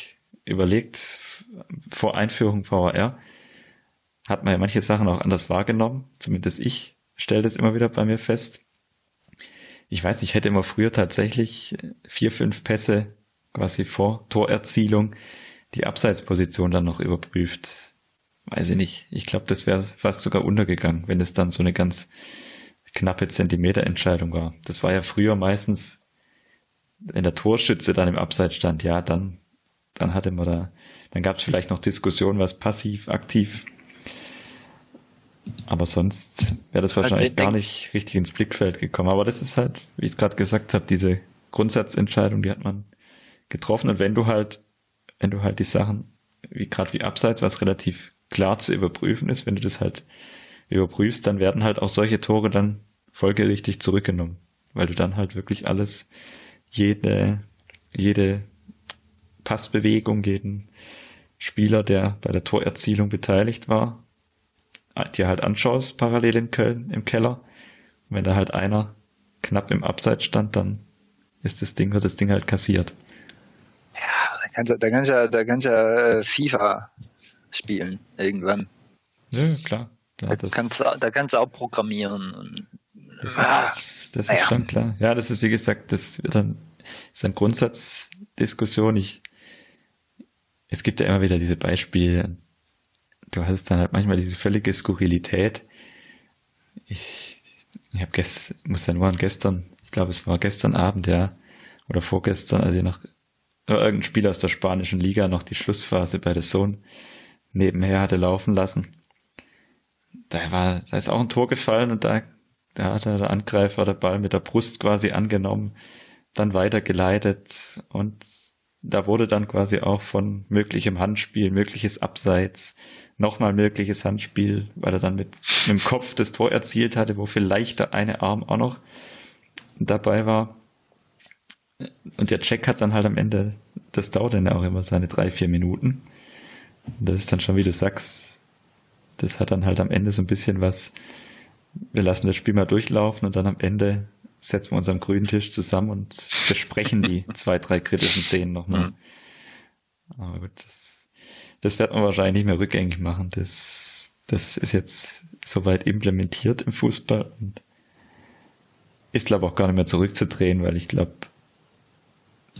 überlegt, vor Einführung VHR, hat man ja manche Sachen auch anders wahrgenommen. Zumindest ich stelle das immer wieder bei mir fest ich weiß nicht, ich hätte immer früher tatsächlich vier, fünf Pässe quasi vor Torerzielung die Abseitsposition dann noch überprüft. Weiß ich nicht. Ich glaube, das wäre fast sogar untergegangen, wenn es dann so eine ganz knappe Zentimeterentscheidung war. Das war ja früher meistens, wenn der Torschütze dann im Abseits stand, ja, dann, dann hatte man da, dann gab es vielleicht noch Diskussionen, was passiv, aktiv aber sonst wäre das wahrscheinlich also, gar nicht richtig ins Blickfeld gekommen. Aber das ist halt, wie ich es gerade gesagt habe, diese Grundsatzentscheidung, die hat man getroffen. Und wenn du halt, wenn du halt die Sachen, wie gerade wie Abseits, was relativ klar zu überprüfen ist, wenn du das halt überprüfst, dann werden halt auch solche Tore dann folgerichtig zurückgenommen. Weil du dann halt wirklich alles, jede, jede Passbewegung, jeden Spieler, der bei der Torerzielung beteiligt war, dir halt anschaust, parallel in Köln im Keller. Und wenn da halt einer knapp im Abseits stand, dann ist das Ding, wird das Ding halt kassiert. Ja, da kannst du, da kannst du, da kannst du äh, FIFA spielen irgendwann. Ja, klar. klar da, kannst, du, da kannst du auch programmieren. das, ah, ist, das ist ja. schon klar. Ja, das ist wie gesagt, das wird dann ist eine Grundsatzdiskussion. Ich, es gibt ja immer wieder diese Beispiele, du hast dann halt manchmal diese völlige Skurrilität. Ich, ich habe gestern, muss ja nur an gestern, ich glaube es war gestern Abend, ja, oder vorgestern, als ich noch irgendein Spieler aus der spanischen Liga noch die Schlussphase bei der Sohn nebenher hatte laufen lassen. Da war, da ist auch ein Tor gefallen und da, da hat der Angreifer der Ball mit der Brust quasi angenommen, dann weitergeleitet und da wurde dann quasi auch von möglichem Handspiel, mögliches Abseits, nochmal mögliches Handspiel, weil er dann mit, mit dem Kopf das Tor erzielt hatte, wo vielleicht der eine Arm auch noch dabei war. Und der Check hat dann halt am Ende, das dauert dann auch immer seine drei, vier Minuten. Und das ist dann schon, wie du sagst, das hat dann halt am Ende so ein bisschen was, wir lassen das Spiel mal durchlaufen und dann am Ende setzen wir uns am grünen Tisch zusammen und besprechen die zwei, drei kritischen Szenen nochmal. Mhm. Aber gut, das, das wird man wahrscheinlich nicht mehr rückgängig machen. Das, das ist jetzt soweit implementiert im Fußball und ist, glaube auch gar nicht mehr zurückzudrehen, weil ich glaube,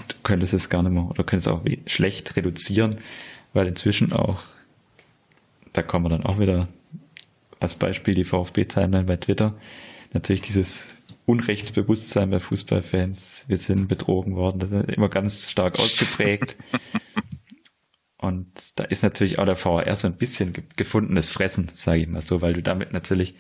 du könntest es gar nicht mehr, oder könntest auch schlecht reduzieren, weil inzwischen auch, da kommen wir dann auch wieder als Beispiel die VfB-Timeline bei Twitter, natürlich dieses Unrechtsbewusstsein bei Fußballfans, wir sind betrogen worden, das ist immer ganz stark ausgeprägt. Und da ist natürlich auch der VAR so ein bisschen gefundenes Fressen, sage ich mal so, weil du damit natürlich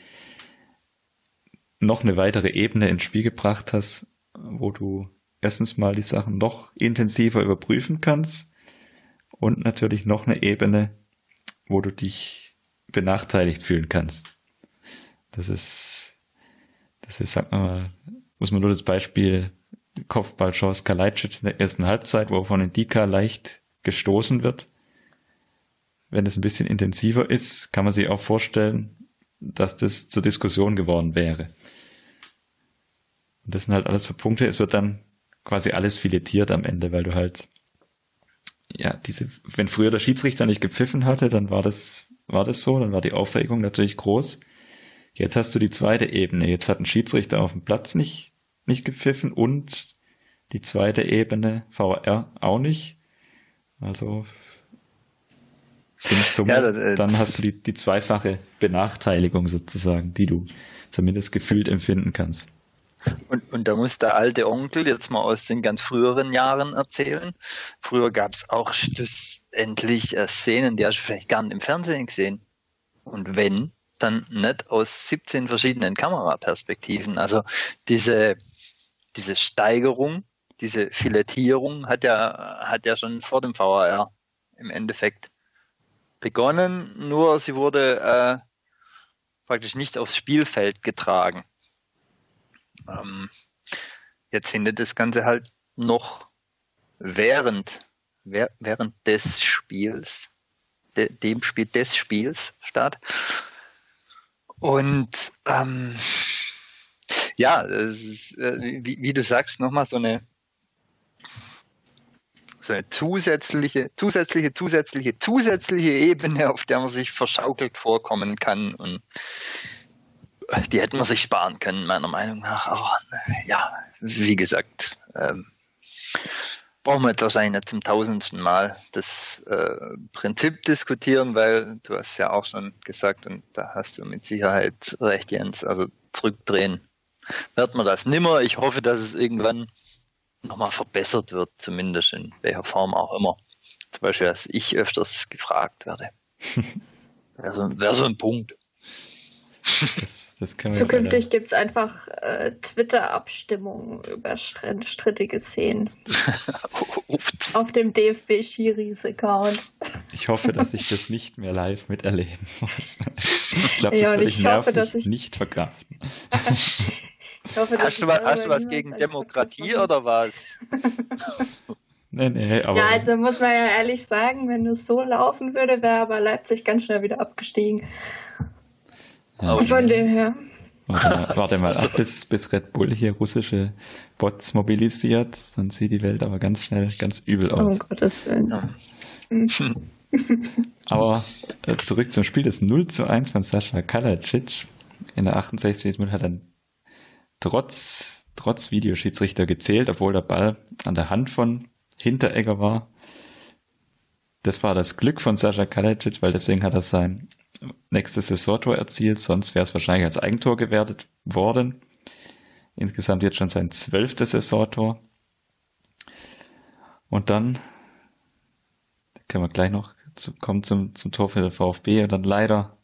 noch eine weitere Ebene ins Spiel gebracht hast, wo du erstens mal die Sachen noch intensiver überprüfen kannst und natürlich noch eine Ebene, wo du dich benachteiligt fühlen kannst. Das ist, das ist, sag mal, muss man nur das Beispiel Kopfballchance Kalajdzic in der ersten Halbzeit, wo von Indika leicht gestoßen wird. Wenn es ein bisschen intensiver ist, kann man sich auch vorstellen, dass das zur Diskussion geworden wäre. Und das sind halt alles so Punkte. Es wird dann quasi alles filetiert am Ende, weil du halt, ja, diese, wenn früher der Schiedsrichter nicht gepfiffen hatte, dann war das, war das so, dann war die Aufregung natürlich groß. Jetzt hast du die zweite Ebene. Jetzt hat ein Schiedsrichter auf dem Platz nicht, nicht gepfiffen und die zweite Ebene VR auch nicht. Also in Summe, ja, das, äh, dann hast du die, die zweifache Benachteiligung sozusagen, die du zumindest gefühlt empfinden kannst. Und, und da muss der alte Onkel jetzt mal aus den ganz früheren Jahren erzählen. Früher gab es auch schlussendlich äh, Szenen, die hast du vielleicht gar nicht im Fernsehen gesehen. Und wenn, dann nicht aus 17 verschiedenen Kameraperspektiven. Also diese, diese Steigerung, diese Filetierung hat ja, hat ja schon vor dem VAR im Endeffekt begonnen, nur sie wurde äh, praktisch nicht aufs Spielfeld getragen. Ähm, jetzt findet das Ganze halt noch während, während des Spiels, de, dem Spiel des Spiels statt. Und ähm, ja, ist, äh, wie, wie, du sagst, nochmal so eine so eine zusätzliche, zusätzliche, zusätzliche, zusätzliche Ebene, auf der man sich verschaukelt vorkommen kann. Und die hätten wir sich sparen können, meiner Meinung nach. Aber ja, wie gesagt, ähm, brauchen wir jetzt wahrscheinlich nicht zum tausendsten Mal das äh, Prinzip diskutieren, weil du hast ja auch schon gesagt und da hast du mit Sicherheit recht, Jens. Also zurückdrehen wird man das nimmer. Ich hoffe, dass es irgendwann nochmal verbessert wird, zumindest in welcher Form auch immer. Zum Beispiel, dass ich öfters gefragt werde. Wäre so, wär so ein Punkt. Das, das Zukünftig gibt es einfach äh, Twitter-Abstimmungen über strittige Szenen. Auf dem DFB-Schiris-Account. Ich hoffe, dass ich das nicht mehr live miterleben muss. Ich glaube, das ja, würde ich, ich hoffe, dass ich nicht verkraften. Ich hoffe, hast, du was, hast du was gegen Demokratie oder was? Nee, nee, aber ja, also muss man ja ehrlich sagen, wenn es so laufen würde, wäre aber Leipzig ganz schnell wieder abgestiegen. Ja, Von dem her. Warte, warte mal ab, bis, bis Red Bull hier russische Bots mobilisiert, dann sieht die Welt aber ganz schnell ganz übel aus. Um Gottes Willen. Ja. aber äh, zurück zum Spiel, das 0 zu 1 von Sascha Kalacic. In der 68. Minute hat er trotz, trotz Videoschiedsrichter gezählt, obwohl der Ball an der Hand von Hinteregger war. Das war das Glück von Sascha Kalacic, weil deswegen hat er sein nächstes Saisontor erzielt, sonst wäre es wahrscheinlich als Eigentor gewertet worden. Insgesamt jetzt schon sein zwölftes Saisontor. Und dann können wir gleich noch zu, kommen zum, zum Tor für den VfB und dann leider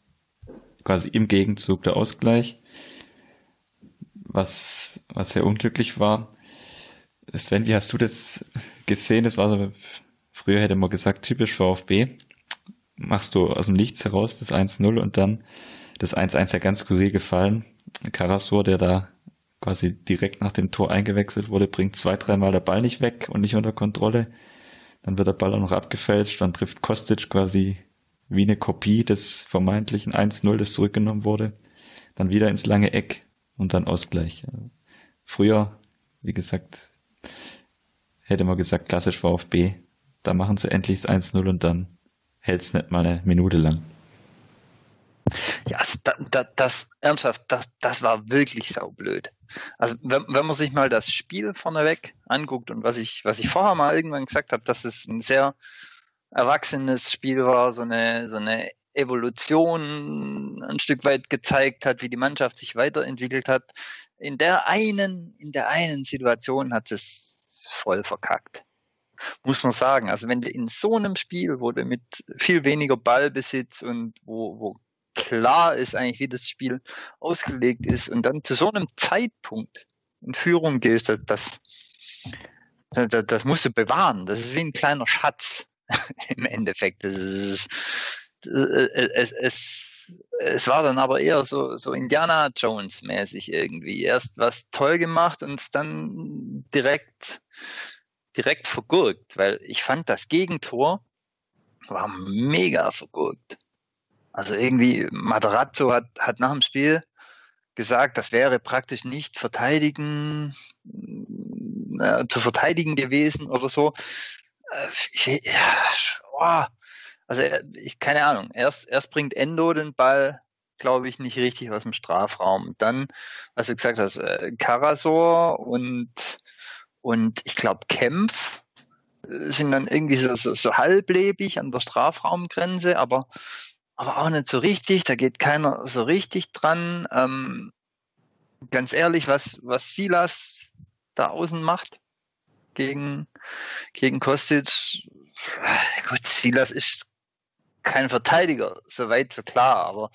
quasi im Gegenzug der Ausgleich, was, was sehr unglücklich war. Sven, wie hast du das gesehen? Das war so, früher hätte man gesagt, typisch VfB machst du aus dem Nichts heraus das 1-0 und dann das 1-1 ja ganz skurril gefallen. Karasor, der da quasi direkt nach dem Tor eingewechselt wurde, bringt zwei, dreimal der Ball nicht weg und nicht unter Kontrolle. Dann wird der Ball auch noch abgefälscht, dann trifft Kostic quasi wie eine Kopie des vermeintlichen 1-0, das zurückgenommen wurde. Dann wieder ins lange Eck und dann Ausgleich. Früher, wie gesagt, hätte man gesagt, klassisch VfB. Da machen sie endlich das 1-0 und dann hält es nicht mal eine Minute lang. Ja, das, das, das, ernsthaft, das, das war wirklich saublöd. Also wenn, wenn man sich mal das Spiel vorneweg anguckt und was ich, was ich vorher mal irgendwann gesagt habe, dass es ein sehr erwachsenes Spiel war, so eine, so eine Evolution ein Stück weit gezeigt hat, wie die Mannschaft sich weiterentwickelt hat. In der einen, in der einen Situation hat es voll verkackt. Muss man sagen. Also wenn du in so einem Spiel, wo du mit viel weniger Ballbesitz und wo, wo klar ist eigentlich, wie das Spiel ausgelegt ist und dann zu so einem Zeitpunkt in Führung gehst, das, das, das, das musst du bewahren. Das ist wie ein kleiner Schatz im Endeffekt. Das ist, es, es, es war dann aber eher so, so Indiana Jones mäßig irgendwie. Erst was toll gemacht und dann direkt, direkt vergurkt, weil ich fand das Gegentor war mega vergurkt. Also irgendwie Matarazzo hat, hat nach dem Spiel gesagt, das wäre praktisch nicht verteidigen, äh, zu verteidigen gewesen oder so. Äh, ja, oh, also ich keine Ahnung. Erst erst bringt Endo den Ball, glaube ich, nicht richtig aus dem Strafraum. Dann, was du gesagt hast, äh, Karasor und und ich glaube Kempf äh, sind dann irgendwie so, so, so halblebig an der Strafraumgrenze, aber aber auch nicht so richtig. Da geht keiner so richtig dran. Ähm, ganz ehrlich, was, was Silas da außen macht gegen, gegen Kostic, gut, Silas ist kein Verteidiger, soweit so klar, aber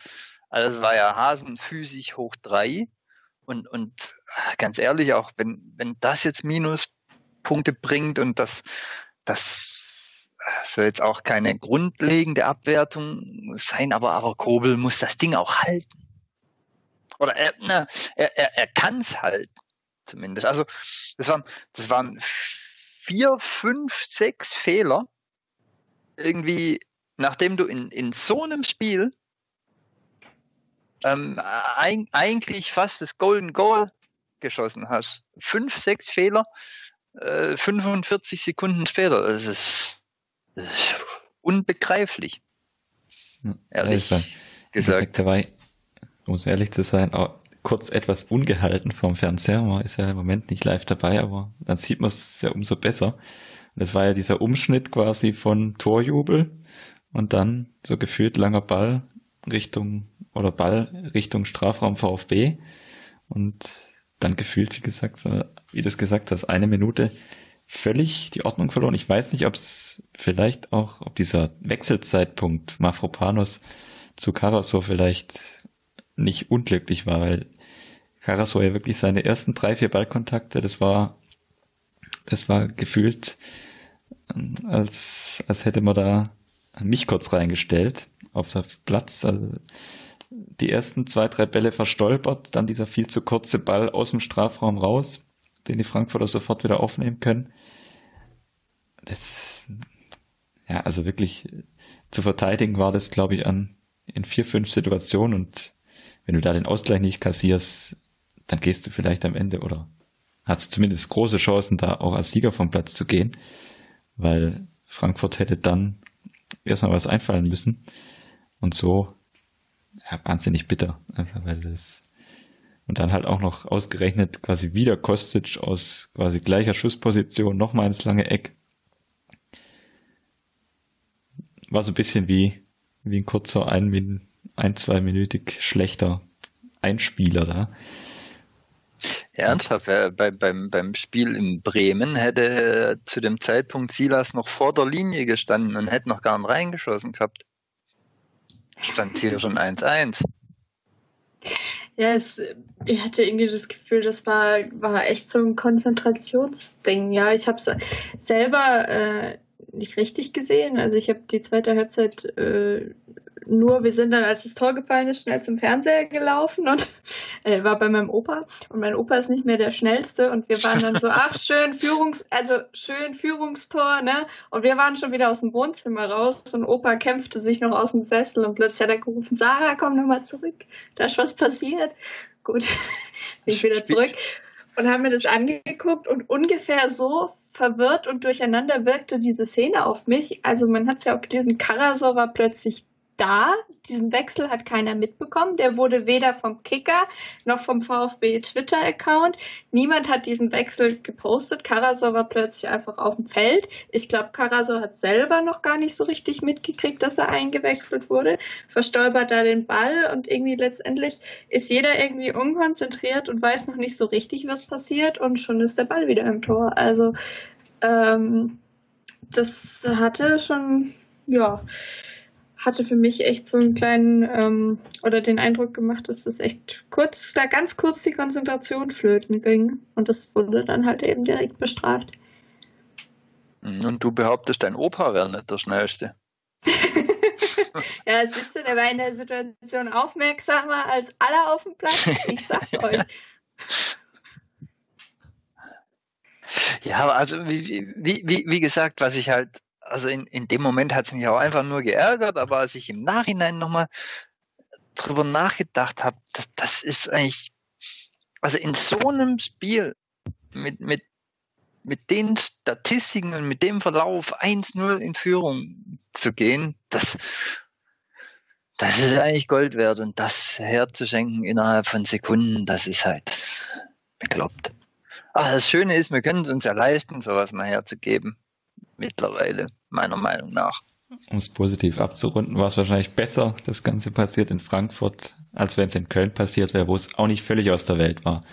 alles war ja Hasen physisch hoch drei. Und, und ganz ehrlich, auch wenn, wenn das jetzt Minuspunkte bringt und das, das soll jetzt auch keine grundlegende Abwertung sein, aber, aber Kobel muss das Ding auch halten. Oder er, er, er, er kann es halten, zumindest. Also das waren, das waren vier, fünf, sechs Fehler. Irgendwie, nachdem du in, in so einem Spiel ähm, ein, eigentlich fast das Golden Goal geschossen hast. Fünf, sechs Fehler, äh, 45 Sekunden später. Das ist unbegreiflich. ehrlich ja, gesagt. Dabei, um ehrlich zu sein, auch kurz etwas ungehalten vom Fernseher. Man ist ja im Moment nicht live dabei, aber dann sieht man es ja umso besser. Und das war ja dieser Umschnitt quasi von Torjubel und dann so gefühlt langer Ball Richtung oder Ball Richtung Strafraum VfB und dann gefühlt, wie gesagt, so, wie du es gesagt hast, eine Minute völlig die Ordnung verloren. Ich weiß nicht, ob es vielleicht auch, ob dieser Wechselzeitpunkt Mafropanos zu Karasor vielleicht nicht unglücklich war, weil Karasor ja wirklich seine ersten drei, vier Ballkontakte, das war, das war gefühlt, ähm, als, als hätte man da mich kurz reingestellt auf der Platz. Also die ersten zwei, drei Bälle verstolpert, dann dieser viel zu kurze Ball aus dem Strafraum raus, den die Frankfurter sofort wieder aufnehmen können das, ja, also wirklich zu verteidigen war das, glaube ich, an in vier, fünf Situationen und wenn du da den Ausgleich nicht kassierst, dann gehst du vielleicht am Ende oder hast du zumindest große Chancen, da auch als Sieger vom Platz zu gehen, weil Frankfurt hätte dann erstmal was einfallen müssen. Und so ja, wahnsinnig bitter, einfach weil das und dann halt auch noch ausgerechnet quasi wieder Kostic aus quasi gleicher Schussposition nochmal ins lange Eck. War so ein bisschen wie, wie ein kurzer ein, ein zweiminütig schlechter Einspieler da. Ernsthaft, bei, beim, beim Spiel in Bremen hätte zu dem Zeitpunkt Silas noch vor der Linie gestanden und hätte noch gar nicht reingeschossen gehabt. Stand hier schon 1-1. Ja, es, ich hatte irgendwie das Gefühl, das war, war echt so ein Konzentrationsding. Ja, ich habe es selber äh, nicht richtig gesehen. Also ich habe die zweite Halbzeit äh, nur, wir sind dann, als das Tor gefallen ist, schnell zum Fernseher gelaufen und äh, war bei meinem Opa. Und mein Opa ist nicht mehr der Schnellste und wir waren dann so, ach, schön Führungs-, also schön Führungstor, ne? Und wir waren schon wieder aus dem Wohnzimmer raus und Opa kämpfte sich noch aus dem Sessel und plötzlich hat er gerufen, Sarah, komm nochmal zurück. Da ist was passiert. Gut, bin ich wieder zurück und haben mir das angeguckt und ungefähr so verwirrt und durcheinander wirkte diese Szene auf mich. Also man hat es ja auch gelesen, Karasor war plötzlich da. Diesen Wechsel hat keiner mitbekommen. Der wurde weder vom Kicker noch vom VfB Twitter-Account. Niemand hat diesen Wechsel gepostet. Karasor war plötzlich einfach auf dem Feld. Ich glaube, Karasor hat selber noch gar nicht so richtig mitgekriegt, dass er eingewechselt wurde. Verstolpert da den Ball und irgendwie letztendlich ist jeder irgendwie unkonzentriert und weiß noch nicht so richtig, was passiert und schon ist der Ball wieder im Tor. Also ähm, das hatte schon, ja, hatte für mich echt so einen kleinen ähm, oder den Eindruck gemacht, dass das echt kurz, da ganz kurz die Konzentration flöten ging. Und das wurde dann halt eben direkt bestraft. Und du behauptest, dein Opa wäre nicht der Schnellste. ja, siehst du, der war in der Situation aufmerksamer als alle auf dem Platz. Ich sag's euch. Ja, also wie, wie, wie gesagt, was ich halt also in, in dem Moment hat es mich auch einfach nur geärgert, aber als ich im Nachhinein nochmal drüber nachgedacht habe, das, das ist eigentlich, also in so einem Spiel mit, mit, mit den Statistiken und mit dem Verlauf 1-0 in Führung zu gehen, das, das ist eigentlich Gold wert und das herzuschenken innerhalb von Sekunden, das ist halt bekloppt. Aber das Schöne ist, wir können es uns ja leisten, sowas mal herzugeben mittlerweile, meiner Meinung nach. Um es positiv abzurunden, war es wahrscheinlich besser, das Ganze passiert in Frankfurt, als wenn es in Köln passiert wäre, wo es auch nicht völlig aus der Welt war.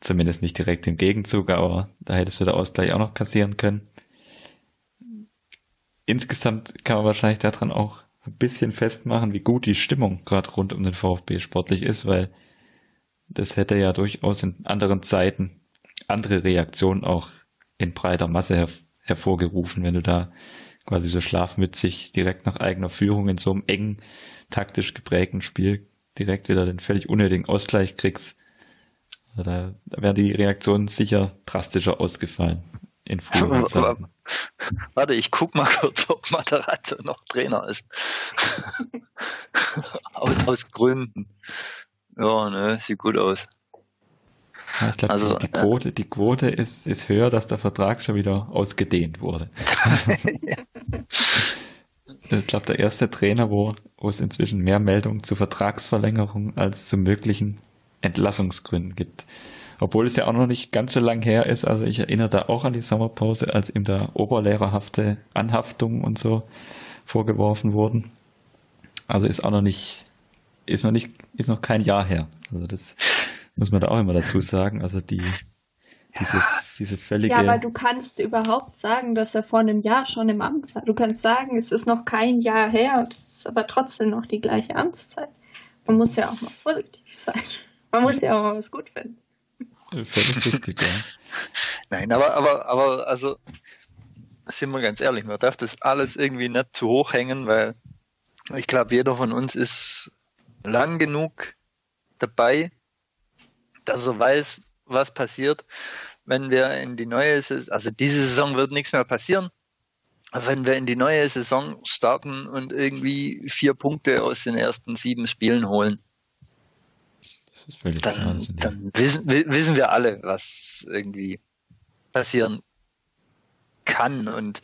Zumindest nicht direkt im Gegenzug, aber da hättest du der Ausgleich auch noch kassieren können. Insgesamt kann man wahrscheinlich daran auch ein bisschen festmachen, wie gut die Stimmung gerade rund um den VfB sportlich ist, weil das hätte ja durchaus in anderen Zeiten andere Reaktionen auch in breiter Masse her hervorgerufen, wenn du da quasi so schlafmützig direkt nach eigener Führung in so einem engen, taktisch geprägten Spiel direkt wieder den völlig unnötigen Ausgleich kriegst. Also da, da wären die Reaktionen sicher drastischer ausgefallen in früheren Zeiten. Warte, ich guck mal kurz, ob Matarazzo noch Trainer ist. aus, aus Gründen. Ja, ne, sieht gut aus. Ja, ich glaube, also, die, die, Quote, die Quote ist, ist höher, dass der Vertrag schon wieder ausgedehnt wurde. ich glaube, der erste Trainer, wo, wo es inzwischen mehr Meldungen zur Vertragsverlängerung als zu möglichen Entlassungsgründen gibt. Obwohl es ja auch noch nicht ganz so lang her ist. Also ich erinnere da auch an die Sommerpause, als ihm da oberlehrerhafte Anhaftungen und so vorgeworfen wurden. Also ist auch noch nicht, ist noch nicht, ist noch kein Jahr her. Also das muss man da auch immer dazu sagen. Also die, diese, ja. diese völlige. Ja, aber du kannst überhaupt sagen, dass er vor einem Jahr schon im Amt war. Du kannst sagen, es ist noch kein Jahr her und es ist aber trotzdem noch die gleiche Amtszeit. Man muss ja auch mal positiv sein. Man muss ja auch mal was gut finden. Völlig richtig, ja. Nein, aber, aber, aber, also, sind wir ganz ehrlich, man darf das alles irgendwie nicht zu hoch hängen, weil ich glaube, jeder von uns ist lang genug dabei, dass er weiß, was passiert, wenn wir in die neue Saison, also diese Saison wird nichts mehr passieren, wenn wir in die neue Saison starten und irgendwie vier Punkte aus den ersten sieben Spielen holen. dann, dann wissen, wissen wir alle, was irgendwie passieren kann. Und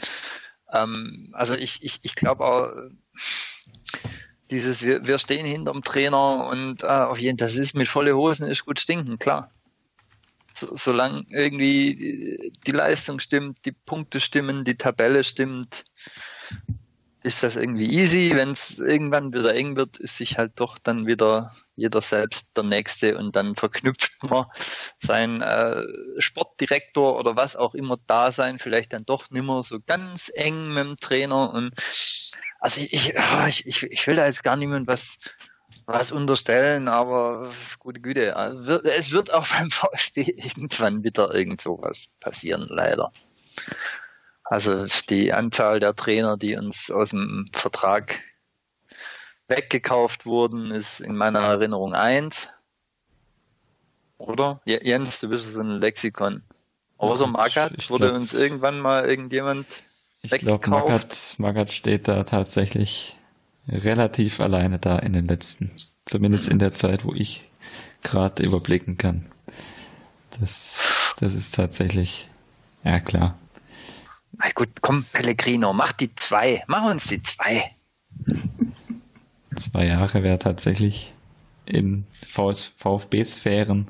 ähm, also ich, ich, ich glaube auch, dieses, wir, wir stehen hinterm Trainer und äh, auf jeden Fall, das ist mit volle Hosen, ist gut stinken, klar. So, solange irgendwie die, Leistung stimmt, die Punkte stimmen, die Tabelle stimmt, ist das irgendwie easy. Wenn es irgendwann wieder eng wird, ist sich halt doch dann wieder jeder selbst der Nächste und dann verknüpft man sein äh, Sportdirektor oder was auch immer da sein, vielleicht dann doch nimmer so ganz eng mit dem Trainer und also ich, ich, ich, ich will da jetzt gar niemand was, was unterstellen, aber gute Güte, also es wird auch beim VfB irgendwann wieder irgend sowas passieren, leider. Also die Anzahl der Trainer, die uns aus dem Vertrag weggekauft wurden, ist in meiner Erinnerung eins. Oder? Jens, du bist so ein Lexikon. Außer Magat wurde uns irgendwann mal irgendjemand ich glaube, Magath, Magath steht da tatsächlich relativ alleine da in den letzten. Zumindest in der Zeit, wo ich gerade überblicken kann. Das, das ist tatsächlich, ja klar. Na gut, komm, Pellegrino, mach die zwei. Mach uns die zwei. Zwei Jahre wäre tatsächlich in VfB-Sphären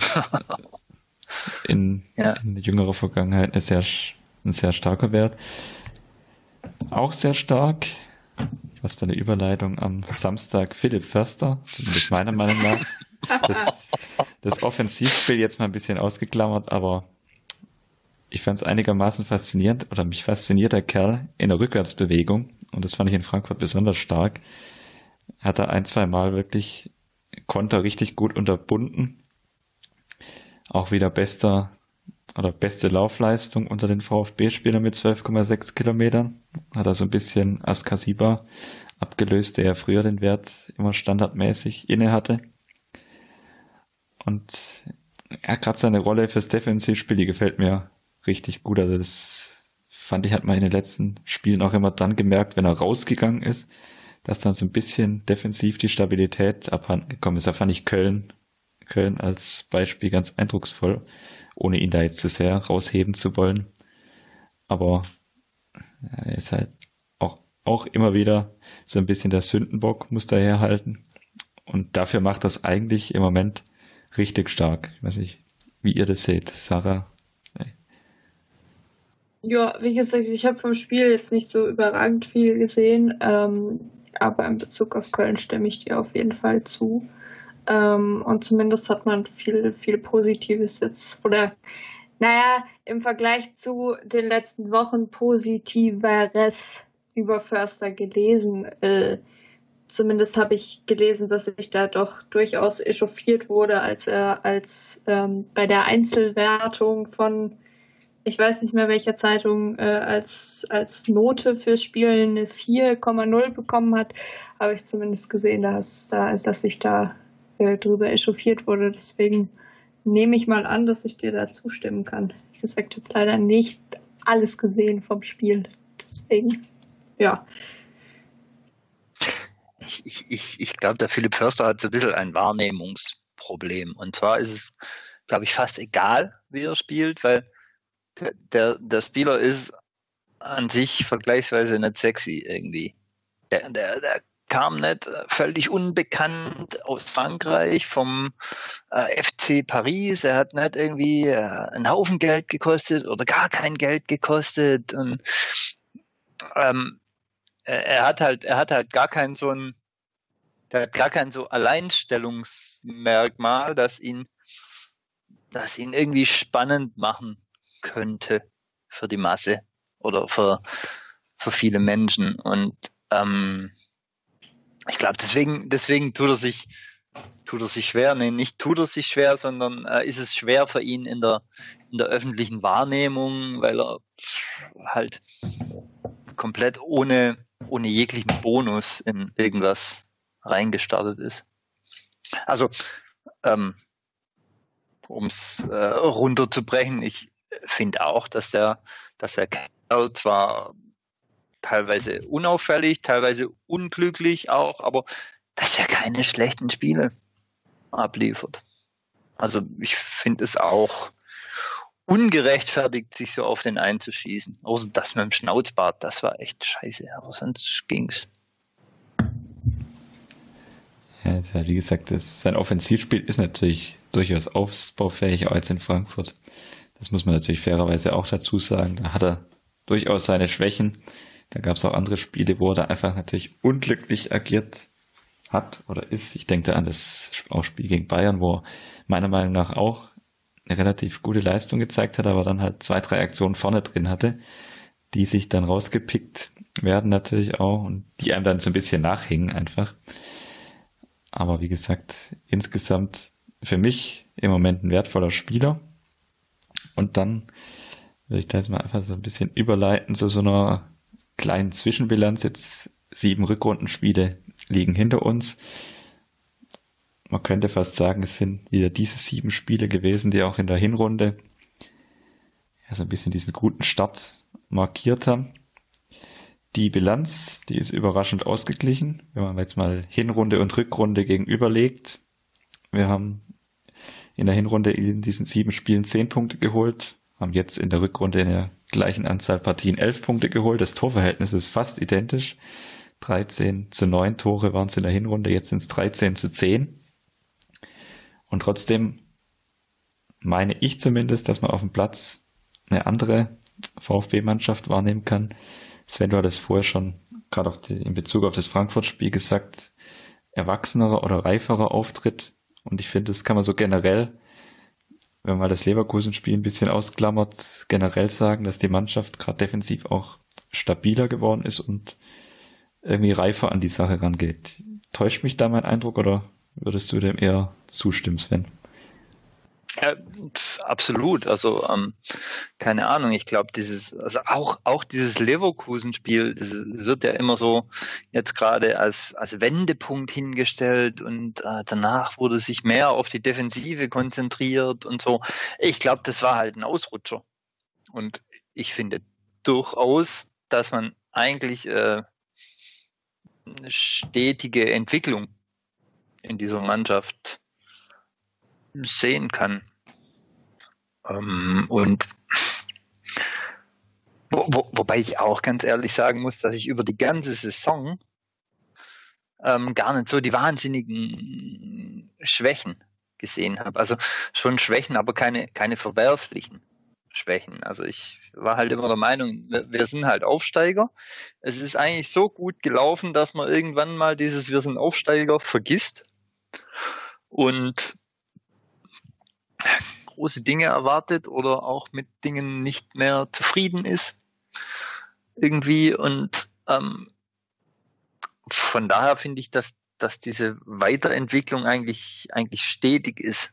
in, ja. in jüngerer Vergangenheit eine sehr ein sehr starker Wert. Auch sehr stark, was für eine Überleitung am Samstag Philipp Förster, zumindest meiner Meinung nach. Das, das Offensivspiel jetzt mal ein bisschen ausgeklammert, aber ich fand es einigermaßen faszinierend oder mich fasziniert der Kerl in der Rückwärtsbewegung und das fand ich in Frankfurt besonders stark. Hat er ein, zwei Mal wirklich Konter richtig gut unterbunden. Auch wieder bester oder beste Laufleistung unter den VfB-Spielern mit 12,6 Kilometern. Hat er so ein bisschen Askasiba abgelöst, der ja früher den Wert immer standardmäßig inne hatte. Und ja, gerade seine Rolle fürs Defensivspiel, die gefällt mir richtig gut. Also das fand ich, hat man in den letzten Spielen auch immer dann gemerkt, wenn er rausgegangen ist, dass dann so ein bisschen defensiv die Stabilität abhanden gekommen ist. Da fand ich Köln, Köln als Beispiel ganz eindrucksvoll ohne ihn da jetzt zu sehr rausheben zu wollen. Aber er ist halt auch, auch immer wieder so ein bisschen der Sündenbock, muss da herhalten. Und dafür macht das eigentlich im Moment richtig stark. Ich weiß nicht, wie ihr das seht, Sarah. Ja, wie gesagt, ich habe vom Spiel jetzt nicht so überragend viel gesehen, ähm, aber in Bezug auf Köln stimme ich dir auf jeden Fall zu. Ähm, und zumindest hat man viel, viel Positives jetzt, oder naja, im Vergleich zu den letzten Wochen Positiveres über Förster gelesen. Äh, zumindest habe ich gelesen, dass ich da doch durchaus echauffiert wurde, als er als ähm, bei der Einzelwertung von ich weiß nicht mehr welcher Zeitung äh, als, als Note fürs Spiel eine 4,0 bekommen hat, habe ich zumindest gesehen, dass, dass sich da äh, darüber echauffiert wurde. Deswegen nehme ich mal an, dass ich dir da zustimmen kann. Ich gesagt, habe leider nicht alles gesehen vom Spiel. Deswegen, ja. Ich, ich, ich glaube, der Philipp Förster hat so ein bisschen ein Wahrnehmungsproblem. Und zwar ist es, glaube ich, fast egal, wie er spielt, weil der, der, der Spieler ist an sich vergleichsweise nicht sexy irgendwie. Der, der, der kam nicht äh, völlig unbekannt aus Frankreich vom äh, FC Paris. Er hat nicht irgendwie äh, einen Haufen Geld gekostet oder gar kein Geld gekostet. Und ähm, er hat halt, er hat halt gar kein so ein, der hat gar kein so Alleinstellungsmerkmal, das ihn, das ihn irgendwie spannend machen könnte für die Masse oder für, für viele Menschen. Und ähm, ich glaube, deswegen, deswegen tut er sich, tut er sich schwer. Nee, nicht tut er sich schwer, sondern äh, ist es schwer für ihn in der, in der öffentlichen Wahrnehmung, weil er halt komplett ohne, ohne jeglichen Bonus in irgendwas reingestartet ist. Also, ähm, um es äh, runterzubrechen, ich finde auch, dass der, dass der Kerl zwar teilweise unauffällig, teilweise unglücklich auch, aber dass er keine schlechten Spiele abliefert. Also ich finde es auch ungerechtfertigt, sich so auf den einzuschießen. Außer das mit dem Schnauzbart, das war echt scheiße, aber sonst ging's. Ja, wie gesagt, das, sein Offensivspiel ist natürlich durchaus ausbaufähig, als in Frankfurt. Das muss man natürlich fairerweise auch dazu sagen. Da hat er durchaus seine Schwächen. Da gab es auch andere Spiele, wo er da einfach natürlich unglücklich agiert hat oder ist. Ich denke da an das Spiel gegen Bayern, wo er meiner Meinung nach auch eine relativ gute Leistung gezeigt hat, aber dann halt zwei, drei Aktionen vorne drin hatte, die sich dann rausgepickt werden natürlich auch und die einem dann so ein bisschen nachhängen einfach. Aber wie gesagt, insgesamt für mich im Moment ein wertvoller Spieler. Und dann würde ich da jetzt mal einfach so ein bisschen überleiten zu so einer kleinen Zwischenbilanz jetzt sieben Rückrundenspiele liegen hinter uns. Man könnte fast sagen, es sind wieder diese sieben Spiele gewesen, die auch in der Hinrunde ja, so ein bisschen diesen guten Start markiert haben. Die Bilanz, die ist überraschend ausgeglichen, wenn man jetzt mal Hinrunde und Rückrunde gegenüberlegt. Wir haben in der Hinrunde in diesen sieben Spielen zehn Punkte geholt, haben jetzt in der Rückrunde in der gleichen Anzahl Partien elf Punkte geholt. Das Torverhältnis ist fast identisch. 13 zu 9 Tore waren es in der Hinrunde, jetzt sind es 13 zu 10. Und trotzdem meine ich zumindest, dass man auf dem Platz eine andere VfB-Mannschaft wahrnehmen kann. Sven, du hattest vorher schon gerade in Bezug auf das Frankfurt-Spiel gesagt, erwachsenerer oder reiferer Auftritt. Und ich finde, das kann man so generell, wenn man das Leverkusen-Spiel ein bisschen ausklammert, generell sagen, dass die Mannschaft gerade defensiv auch stabiler geworden ist und irgendwie reifer an die Sache rangeht. Täuscht mich da mein Eindruck oder würdest du dem eher zustimmen, Sven? Ja, absolut. Also ähm, keine Ahnung. Ich glaube, dieses, also auch auch dieses Leverkusen-Spiel, das, wird ja immer so jetzt gerade als als Wendepunkt hingestellt und äh, danach wurde sich mehr auf die Defensive konzentriert und so. Ich glaube, das war halt ein Ausrutscher. Und ich finde durchaus, dass man eigentlich äh, eine stetige Entwicklung in dieser Mannschaft sehen kann. Ähm, und wo, wo, wobei ich auch ganz ehrlich sagen muss, dass ich über die ganze Saison ähm, gar nicht so die wahnsinnigen Schwächen gesehen habe. Also schon Schwächen, aber keine, keine verwerflichen Schwächen. Also ich war halt immer der Meinung, wir sind halt Aufsteiger. Es ist eigentlich so gut gelaufen, dass man irgendwann mal dieses Wir sind Aufsteiger vergisst. Und große Dinge erwartet oder auch mit Dingen nicht mehr zufrieden ist irgendwie und ähm, von daher finde ich, dass, dass diese Weiterentwicklung eigentlich, eigentlich stetig ist.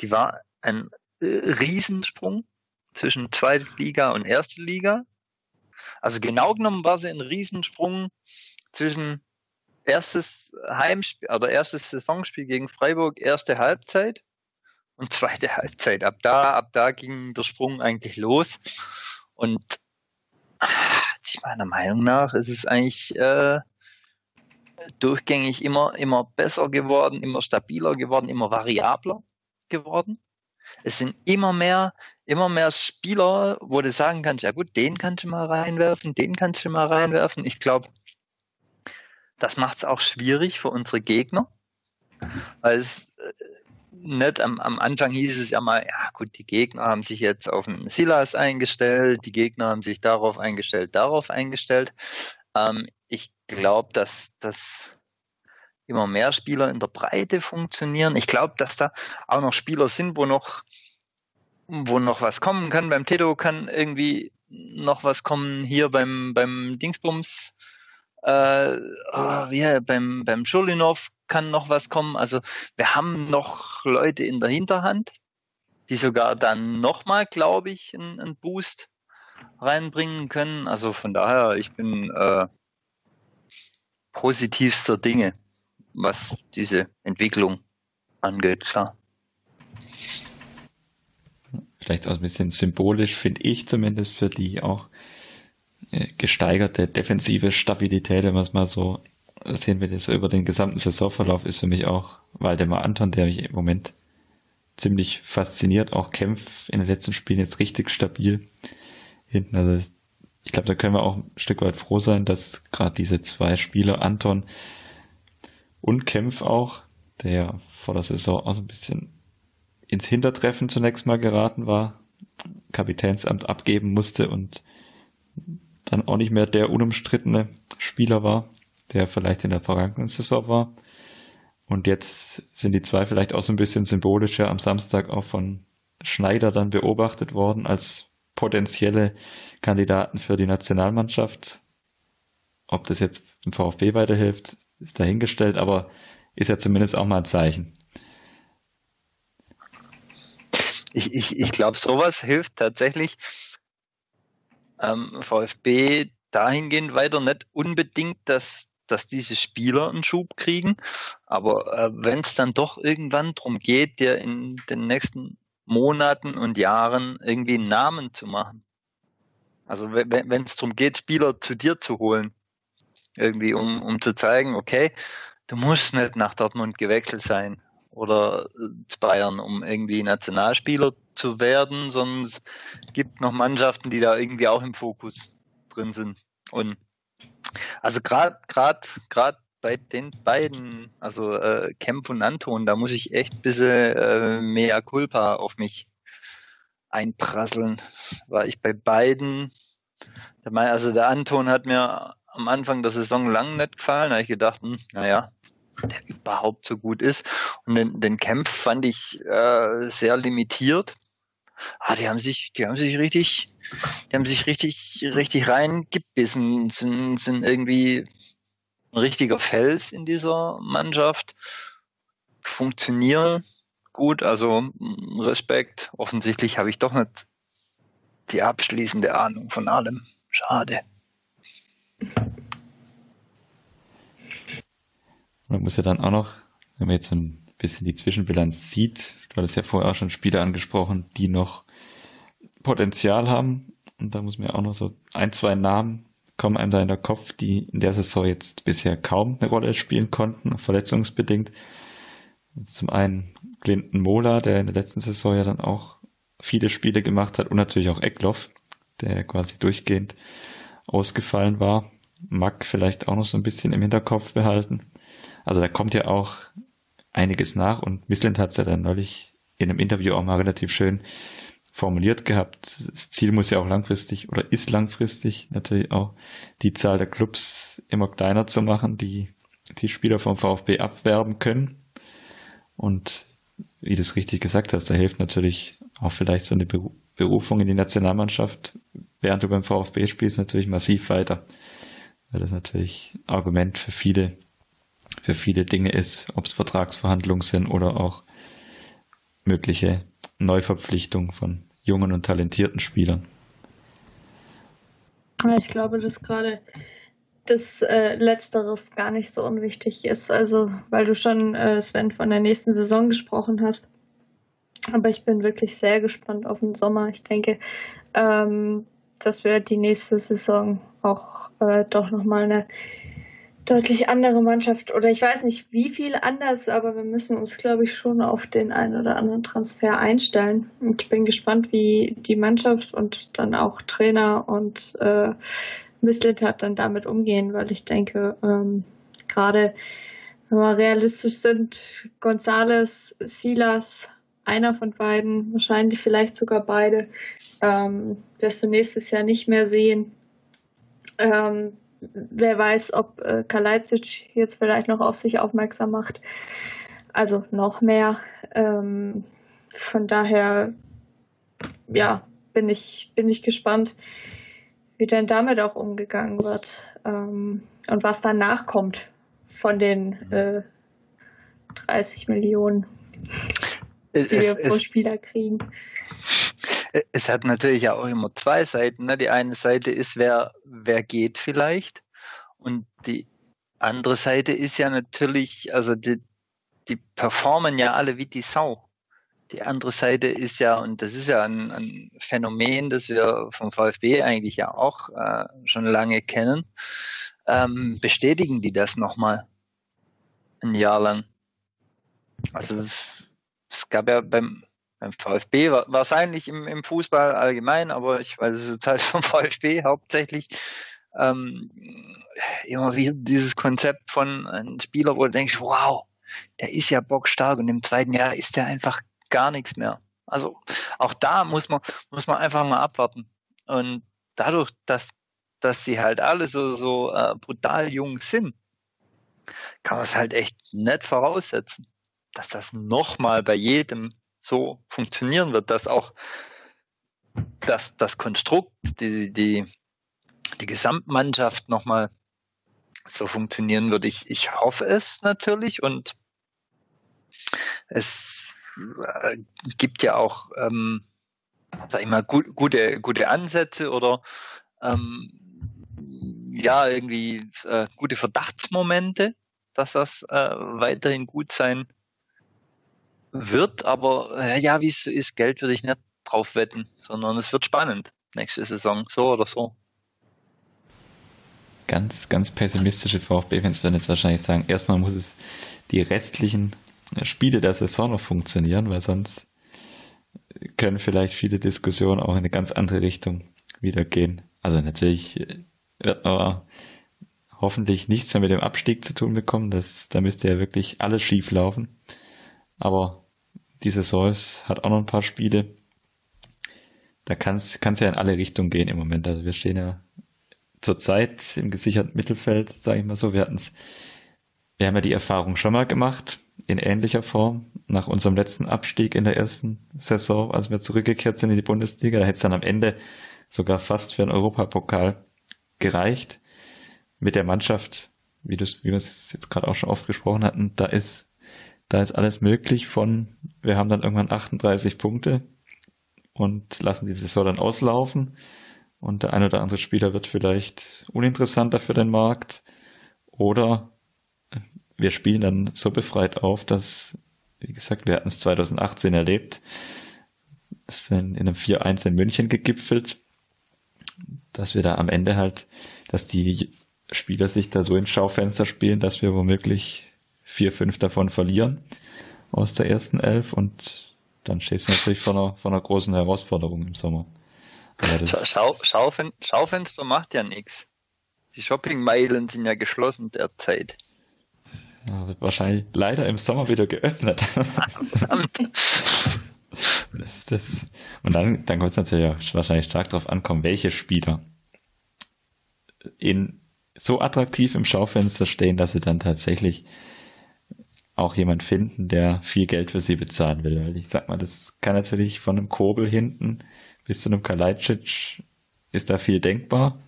Die war ein äh, Riesensprung zwischen zweite Liga und erste Liga. Also genau genommen war sie ein Riesensprung zwischen erstes Heimspiel oder erstes Saisonspiel gegen Freiburg, erste Halbzeit und zweite Halbzeit. Ab da, ab da ging der Sprung eigentlich los. Und meiner Meinung nach ist es eigentlich äh, durchgängig immer, immer besser geworden, immer stabiler geworden, immer variabler geworden. Es sind immer mehr, immer mehr Spieler, wo du sagen kannst, ja gut, den kannst du mal reinwerfen, den kannst du mal reinwerfen. Ich glaube, das macht es auch schwierig für unsere Gegner, weil es äh, nicht am, am Anfang hieß es ja mal, ja gut, die Gegner haben sich jetzt auf den Silas eingestellt, die Gegner haben sich darauf eingestellt, darauf eingestellt. Ähm, ich glaube, dass das immer mehr Spieler in der Breite funktionieren. Ich glaube, dass da auch noch Spieler sind, wo noch, wo noch was kommen kann. Beim Tedo kann irgendwie noch was kommen. Hier beim, beim Dingsbums, äh, oh, wie, beim, beim Schulinov kann noch was kommen. Also wir haben noch Leute in der Hinterhand, die sogar dann nochmal, glaube ich, einen, einen, Boost reinbringen können. Also von daher, ich bin äh, positivster Dinge, was diese Entwicklung angeht, klar. Vielleicht auch ein bisschen symbolisch, finde ich zumindest, für die auch äh, gesteigerte defensive Stabilität, wenn man es mal so sehen wir das über den gesamten Saisonverlauf, ist für mich auch Waldemar Anton, der mich im Moment ziemlich fasziniert, auch kämpft in den letzten Spielen jetzt richtig stabil hinten. Also ich glaube, da können wir auch ein Stück weit froh sein, dass gerade diese zwei Spieler, Anton und Kempf auch, der vor der Saison auch so ein bisschen ins Hintertreffen zunächst mal geraten war, Kapitänsamt abgeben musste und dann auch nicht mehr der unumstrittene Spieler war, der vielleicht in der vergangenen Saison war. Und jetzt sind die zwei vielleicht auch so ein bisschen symbolischer am Samstag auch von Schneider dann beobachtet worden als potenzielle Kandidaten für die Nationalmannschaft. Ob das jetzt dem VfB weiterhilft, ist dahingestellt, aber ist ja zumindest auch mal ein Zeichen. Ich, ich, ich glaube, sowas hilft tatsächlich ähm, VfB dahingehend weiter, nicht unbedingt, dass, dass diese Spieler einen Schub kriegen, aber äh, wenn es dann doch irgendwann darum geht, dir in den nächsten Monaten und Jahren irgendwie einen Namen zu machen. Also wenn es darum geht, Spieler zu dir zu holen, irgendwie um, um zu zeigen, okay, du musst nicht nach Dortmund gewechselt sein oder äh, zu Bayern, um irgendwie Nationalspieler zu werden, sondern es gibt noch Mannschaften, die da irgendwie auch im Fokus drin sind. Und also gerade gerade gerade bei den beiden, also äh, Kempf und Anton, da muss ich echt ein bisschen äh, mehr Culpa auf mich einprasseln, weil ich bei beiden, also der Anton hat mir am Anfang der Saison lang nicht gefallen, da habe ich gedacht, hm, naja, der überhaupt so gut ist. Und den, den Kampf fand ich äh, sehr limitiert. Ah, die haben sich, die haben sich richtig, die haben sich richtig, richtig reingebissen, sind, sind irgendwie ein richtiger Fels in dieser Mannschaft, funktionieren gut, also Respekt. Offensichtlich habe ich doch nicht die abschließende Ahnung von allem. Schade. Man muss ja dann auch noch, wenn man jetzt so ein bisschen die Zwischenbilanz sieht, du hattest ja vorher auch schon Spieler angesprochen, die noch Potenzial haben. Und da muss ja auch noch so ein, zwei Namen kommen einem da in der Kopf, die in der Saison jetzt bisher kaum eine Rolle spielen konnten, verletzungsbedingt. Zum einen Clinton Mola, der in der letzten Saison ja dann auch viele Spiele gemacht hat und natürlich auch Eckloff, der quasi durchgehend ausgefallen war. Mack vielleicht auch noch so ein bisschen im Hinterkopf behalten. Also da kommt ja auch einiges nach und Missland hat es ja dann neulich in einem Interview auch mal relativ schön formuliert gehabt. Das Ziel muss ja auch langfristig oder ist langfristig natürlich auch die Zahl der Clubs immer kleiner zu machen, die die Spieler vom VfB abwerben können. Und wie du es richtig gesagt hast, da hilft natürlich auch vielleicht so eine Berufung in die Nationalmannschaft, während du beim VfB spielst, natürlich massiv weiter. Weil das natürlich Argument für viele für viele Dinge ist, ob es Vertragsverhandlungen sind oder auch mögliche Neuverpflichtungen von jungen und talentierten Spielern. Ich glaube, dass gerade das äh, Letzteres gar nicht so unwichtig ist. Also, weil du schon, äh, Sven, von der nächsten Saison gesprochen hast. Aber ich bin wirklich sehr gespannt auf den Sommer. Ich denke, ähm, dass wir die nächste Saison auch äh, doch nochmal eine deutlich andere Mannschaft oder ich weiß nicht wie viel anders, aber wir müssen uns, glaube ich, schon auf den einen oder anderen Transfer einstellen. Und ich bin gespannt, wie die Mannschaft und dann auch Trainer und äh, Misslintat dann damit umgehen, weil ich denke, ähm, gerade wenn wir realistisch sind, Gonzales, Silas, einer von beiden, wahrscheinlich vielleicht sogar beide, ähm, wirst du nächstes Jahr nicht mehr sehen. Ähm, wer weiß, ob äh, Kalajdzic jetzt vielleicht noch auf sich aufmerksam macht. Also noch mehr. Ähm, von daher, ja, bin ich, bin ich gespannt, wie denn damit auch umgegangen wird ähm, und was danach kommt von den äh, 30 Millionen, die es, wir pro Spieler kriegen es hat natürlich auch immer zwei Seiten. Ne? Die eine Seite ist, wer, wer geht vielleicht. Und die andere Seite ist ja natürlich, also die, die performen ja alle wie die Sau. Die andere Seite ist ja, und das ist ja ein, ein Phänomen, das wir vom VfB eigentlich ja auch äh, schon lange kennen, ähm, bestätigen die das nochmal ein Jahr lang. Also es gab ja beim beim VfB, wahrscheinlich im, im Fußball allgemein, aber ich weiß es jetzt halt vom VfB hauptsächlich, ähm, immer wieder dieses Konzept von einem Spieler, wo du denkst, wow, der ist ja bockstark und im zweiten Jahr ist der einfach gar nichts mehr. Also auch da muss man, muss man einfach mal abwarten. Und dadurch, dass, dass sie halt alle so, so äh, brutal jung sind, kann man es halt echt nicht voraussetzen, dass das nochmal bei jedem so funktionieren wird, dass auch das, das Konstrukt, die, die, die Gesamtmannschaft nochmal so funktionieren wird. Ich, ich hoffe es natürlich und es äh, gibt ja auch, ähm, sag ich mal, gut, gute, gute Ansätze oder ähm, ja, irgendwie äh, gute Verdachtsmomente, dass das äh, weiterhin gut sein wird. Aber äh, ja, wie es ist, Geld würde ich nicht drauf wetten, sondern es wird spannend nächste Saison, so oder so. Ganz, ganz pessimistische VfB-Fans werden jetzt wahrscheinlich sagen, erstmal muss es die restlichen Spiele der Saison noch funktionieren, weil sonst können vielleicht viele Diskussionen auch in eine ganz andere Richtung wieder gehen. Also natürlich wird man hoffentlich nichts mehr mit dem Abstieg zu tun bekommen. Das, da müsste ja wirklich alles schief laufen. Aber die Saison hat auch noch ein paar Spiele. Da kann es ja in alle Richtungen gehen im Moment. Also wir stehen ja zurzeit im gesicherten Mittelfeld, sage ich mal so. Wir hatten's, wir haben ja die Erfahrung schon mal gemacht in ähnlicher Form nach unserem letzten Abstieg in der ersten Saison, als wir zurückgekehrt sind in die Bundesliga. Da hätte es dann am Ende sogar fast für einen Europapokal gereicht. Mit der Mannschaft, wie, wie wir es jetzt gerade auch schon oft gesprochen hatten, da ist, da ist alles möglich von, wir haben dann irgendwann 38 Punkte und lassen die Saison dann auslaufen. Und der ein oder andere Spieler wird vielleicht uninteressanter für den Markt. Oder wir spielen dann so befreit auf, dass, wie gesagt, wir hatten es 2018 erlebt, ist dann in einem 4-1 in München gegipfelt, dass wir da am Ende halt, dass die Spieler sich da so ins Schaufenster spielen, dass wir womöglich vier, fünf davon verlieren aus der ersten Elf und dann stehst du natürlich vor einer, vor einer großen Herausforderung im Sommer. Schau, Schaufen, Schaufenster macht ja nichts. Die Shoppingmeilen sind ja geschlossen derzeit. Ja, wird wahrscheinlich leider im Sommer wieder geöffnet. das, das. Und dann, dann kommt es natürlich auch wahrscheinlich stark darauf ankommen, welche Spieler in so attraktiv im Schaufenster stehen, dass sie dann tatsächlich auch jemand finden, der viel Geld für sie bezahlen will. Weil ich sag mal, das kann natürlich von einem Kobel hinten bis zu einem Kalajdzic ist da viel denkbar.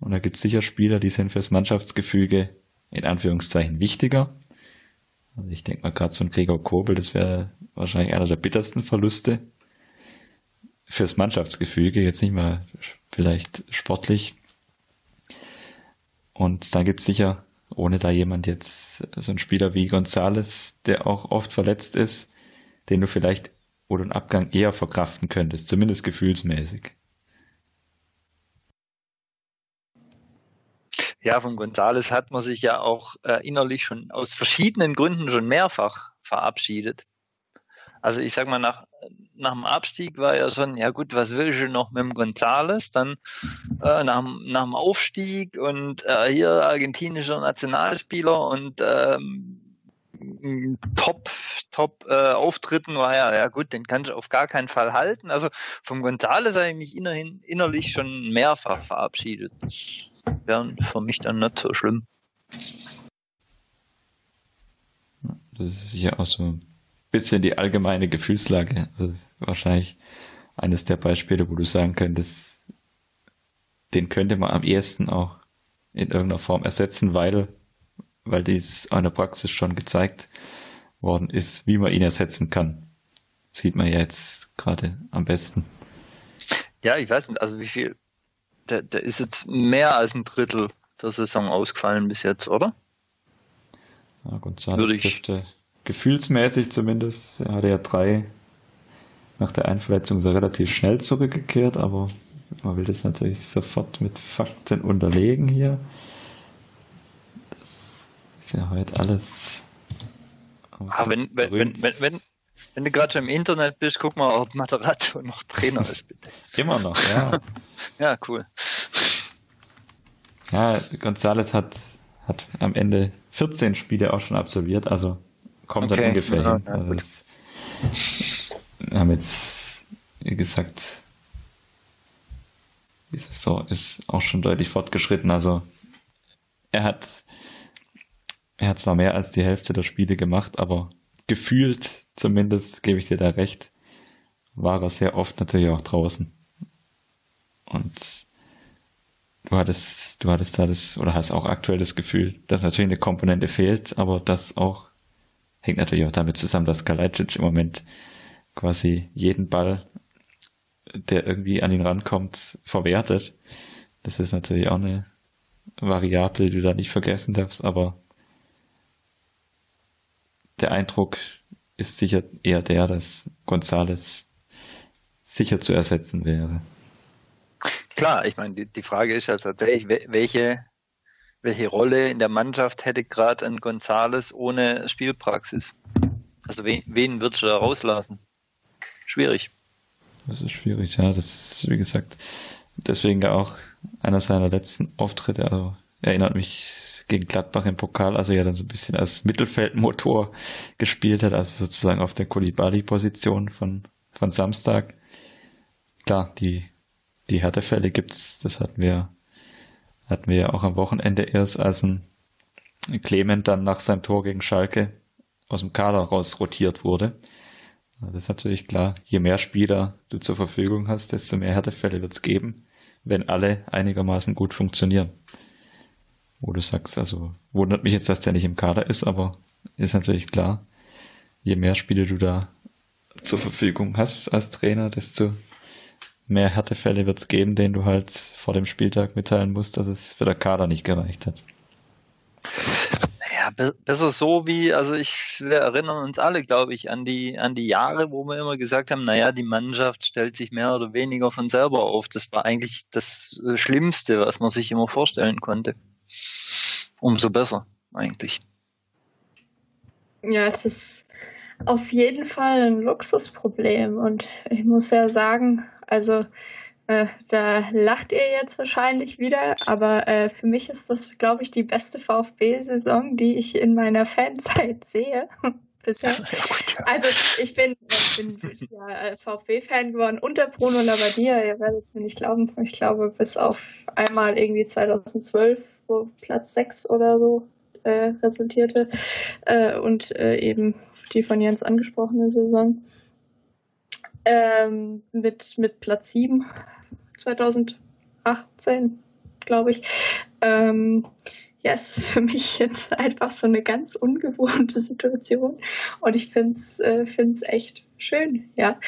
Und da gibt es sicher Spieler, die sind fürs Mannschaftsgefüge in Anführungszeichen wichtiger. Also ich denke mal gerade so ein Gregor Kobel, das wäre wahrscheinlich einer der bittersten Verluste fürs Mannschaftsgefüge, jetzt nicht mal vielleicht sportlich. Und dann gibt es sicher, ohne da jemand jetzt, so ein Spieler wie Gonzales, der auch oft verletzt ist, den du vielleicht oder einen Abgang eher verkraften könntest, zumindest gefühlsmäßig. Ja, von Gonzales hat man sich ja auch äh, innerlich schon aus verschiedenen Gründen schon mehrfach verabschiedet. Also ich sag mal, nach, nach dem Abstieg war ja schon, ja gut, was will ich noch mit dem Gonzales? Dann äh, nach, nach dem Aufstieg und äh, hier argentinischer Nationalspieler und ähm, Top, Top äh, Auftritten war ja, ja gut, den kann ich auf gar keinen Fall halten. Also vom Gonzales habe ich mich innerhin, innerlich schon mehrfach verabschiedet. Das wäre für mich dann nicht so schlimm. Das ist sicher auch so bisschen die allgemeine Gefühlslage. Also wahrscheinlich eines der Beispiele, wo du sagen könntest, den könnte man am ehesten auch in irgendeiner Form ersetzen, weil weil dies an der Praxis schon gezeigt worden ist, wie man ihn ersetzen kann. Sieht man ja jetzt gerade am besten. Ja, ich weiß nicht, also wie viel, der, der ist jetzt mehr als ein Drittel der Saison ausgefallen bis jetzt, oder? Ja, González dürfte gefühlsmäßig zumindest, er hatte ja drei nach der Einverletzung so relativ schnell zurückgekehrt, aber man will das natürlich sofort mit Fakten unterlegen hier. Ist ja heute alles. Ah, wenn, wenn, wenn, wenn, wenn, wenn du gerade schon im Internet bist, guck mal, ob Materazzo noch Trainer ist, bitte. Immer noch, ja. ja, cool. Ja, González hat, hat am Ende 14 Spiele auch schon absolviert, also kommt okay. dann ungefähr ja, hin. Also das, wir haben jetzt, wie gesagt, die Saison ist auch schon deutlich fortgeschritten. Also er hat er hat zwar mehr als die Hälfte der Spiele gemacht, aber gefühlt, zumindest gebe ich dir da recht, war er sehr oft natürlich auch draußen. Und du hattest, du hattest da das, oder hast auch aktuell das Gefühl, dass natürlich eine Komponente fehlt, aber das auch hängt natürlich auch damit zusammen, dass Kalajdzic im Moment quasi jeden Ball, der irgendwie an ihn rankommt, verwertet. Das ist natürlich auch eine Variable, die du da nicht vergessen darfst, aber der Eindruck ist sicher eher der, dass Gonzales sicher zu ersetzen wäre. Klar, ich meine, die, die Frage ist ja tatsächlich, welche, welche Rolle in der Mannschaft hätte gerade ein Gonzales ohne Spielpraxis? Also wen, wen würdest du da rauslassen? Schwierig. Das ist schwierig, ja. Das ist, wie gesagt, deswegen auch einer seiner letzten Auftritte. Also erinnert mich gegen Gladbach im Pokal, also ja dann so ein bisschen als Mittelfeldmotor gespielt hat, also sozusagen auf der Kulibali-Position von, von Samstag. Klar, die, die Härtefälle gibt's, das hatten wir, hatten wir ja auch am Wochenende erst, als ein Clement dann nach seinem Tor gegen Schalke aus dem Kader raus rotiert wurde. Das ist natürlich klar, je mehr Spieler du zur Verfügung hast, desto mehr Härtefälle wird es geben, wenn alle einigermaßen gut funktionieren. Wo du sagst, also wundert mich jetzt, dass der nicht im Kader ist, aber ist natürlich klar, je mehr Spiele du da zur Verfügung hast als Trainer, desto mehr Härtefälle wird es geben, denen du halt vor dem Spieltag mitteilen musst, dass es für der Kader nicht gereicht hat. Ja, be besser so wie, also ich, wir erinnern uns alle, glaube ich, an die, an die Jahre, wo wir immer gesagt haben, naja, die Mannschaft stellt sich mehr oder weniger von selber auf. Das war eigentlich das äh, Schlimmste, was man sich immer vorstellen konnte. Umso besser, eigentlich. Ja, es ist auf jeden Fall ein Luxusproblem und ich muss ja sagen, also äh, da lacht ihr jetzt wahrscheinlich wieder, aber äh, für mich ist das, glaube ich, die beste VfB-Saison, die ich in meiner Fanzeit sehe. Bisher. Also ich bin, ich bin ja, äh, VfB-Fan geworden unter Bruno Labbadia. Ihr werdet es mir nicht glauben. Ich glaube, bis auf einmal irgendwie 2012, wo Platz 6 oder so äh, resultierte. Äh, und äh, eben die von Jens angesprochene Saison ähm, mit, mit Platz 7 2018, glaube ich. Ähm, ja, es ist für mich jetzt einfach so eine ganz ungewohnte Situation und ich finde es äh, echt schön, ja.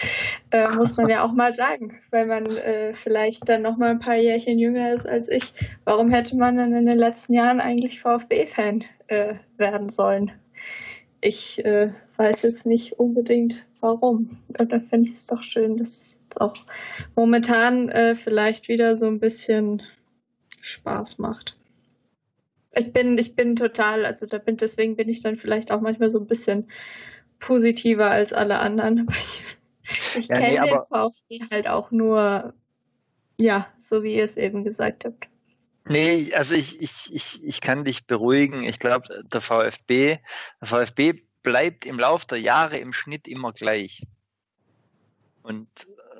Äh, muss man ja auch mal sagen, weil man äh, vielleicht dann noch mal ein paar Jährchen jünger ist als ich. Warum hätte man dann in den letzten Jahren eigentlich VfB-Fan äh, werden sollen? Ich äh, weiß jetzt nicht unbedingt, warum. Und da finde ich es doch schön, dass es jetzt auch momentan äh, vielleicht wieder so ein bisschen Spaß macht. Ich bin, ich bin total, also da bin, deswegen bin ich dann vielleicht auch manchmal so ein bisschen positiver als alle anderen. Aber ich, ich ja, kenne nee, den VfB halt auch nur, ja, so wie ihr es eben gesagt habt. Nee, also ich, ich, ich, ich kann dich beruhigen. Ich glaube, der VfB, der VfB bleibt im Laufe der Jahre im Schnitt immer gleich. Und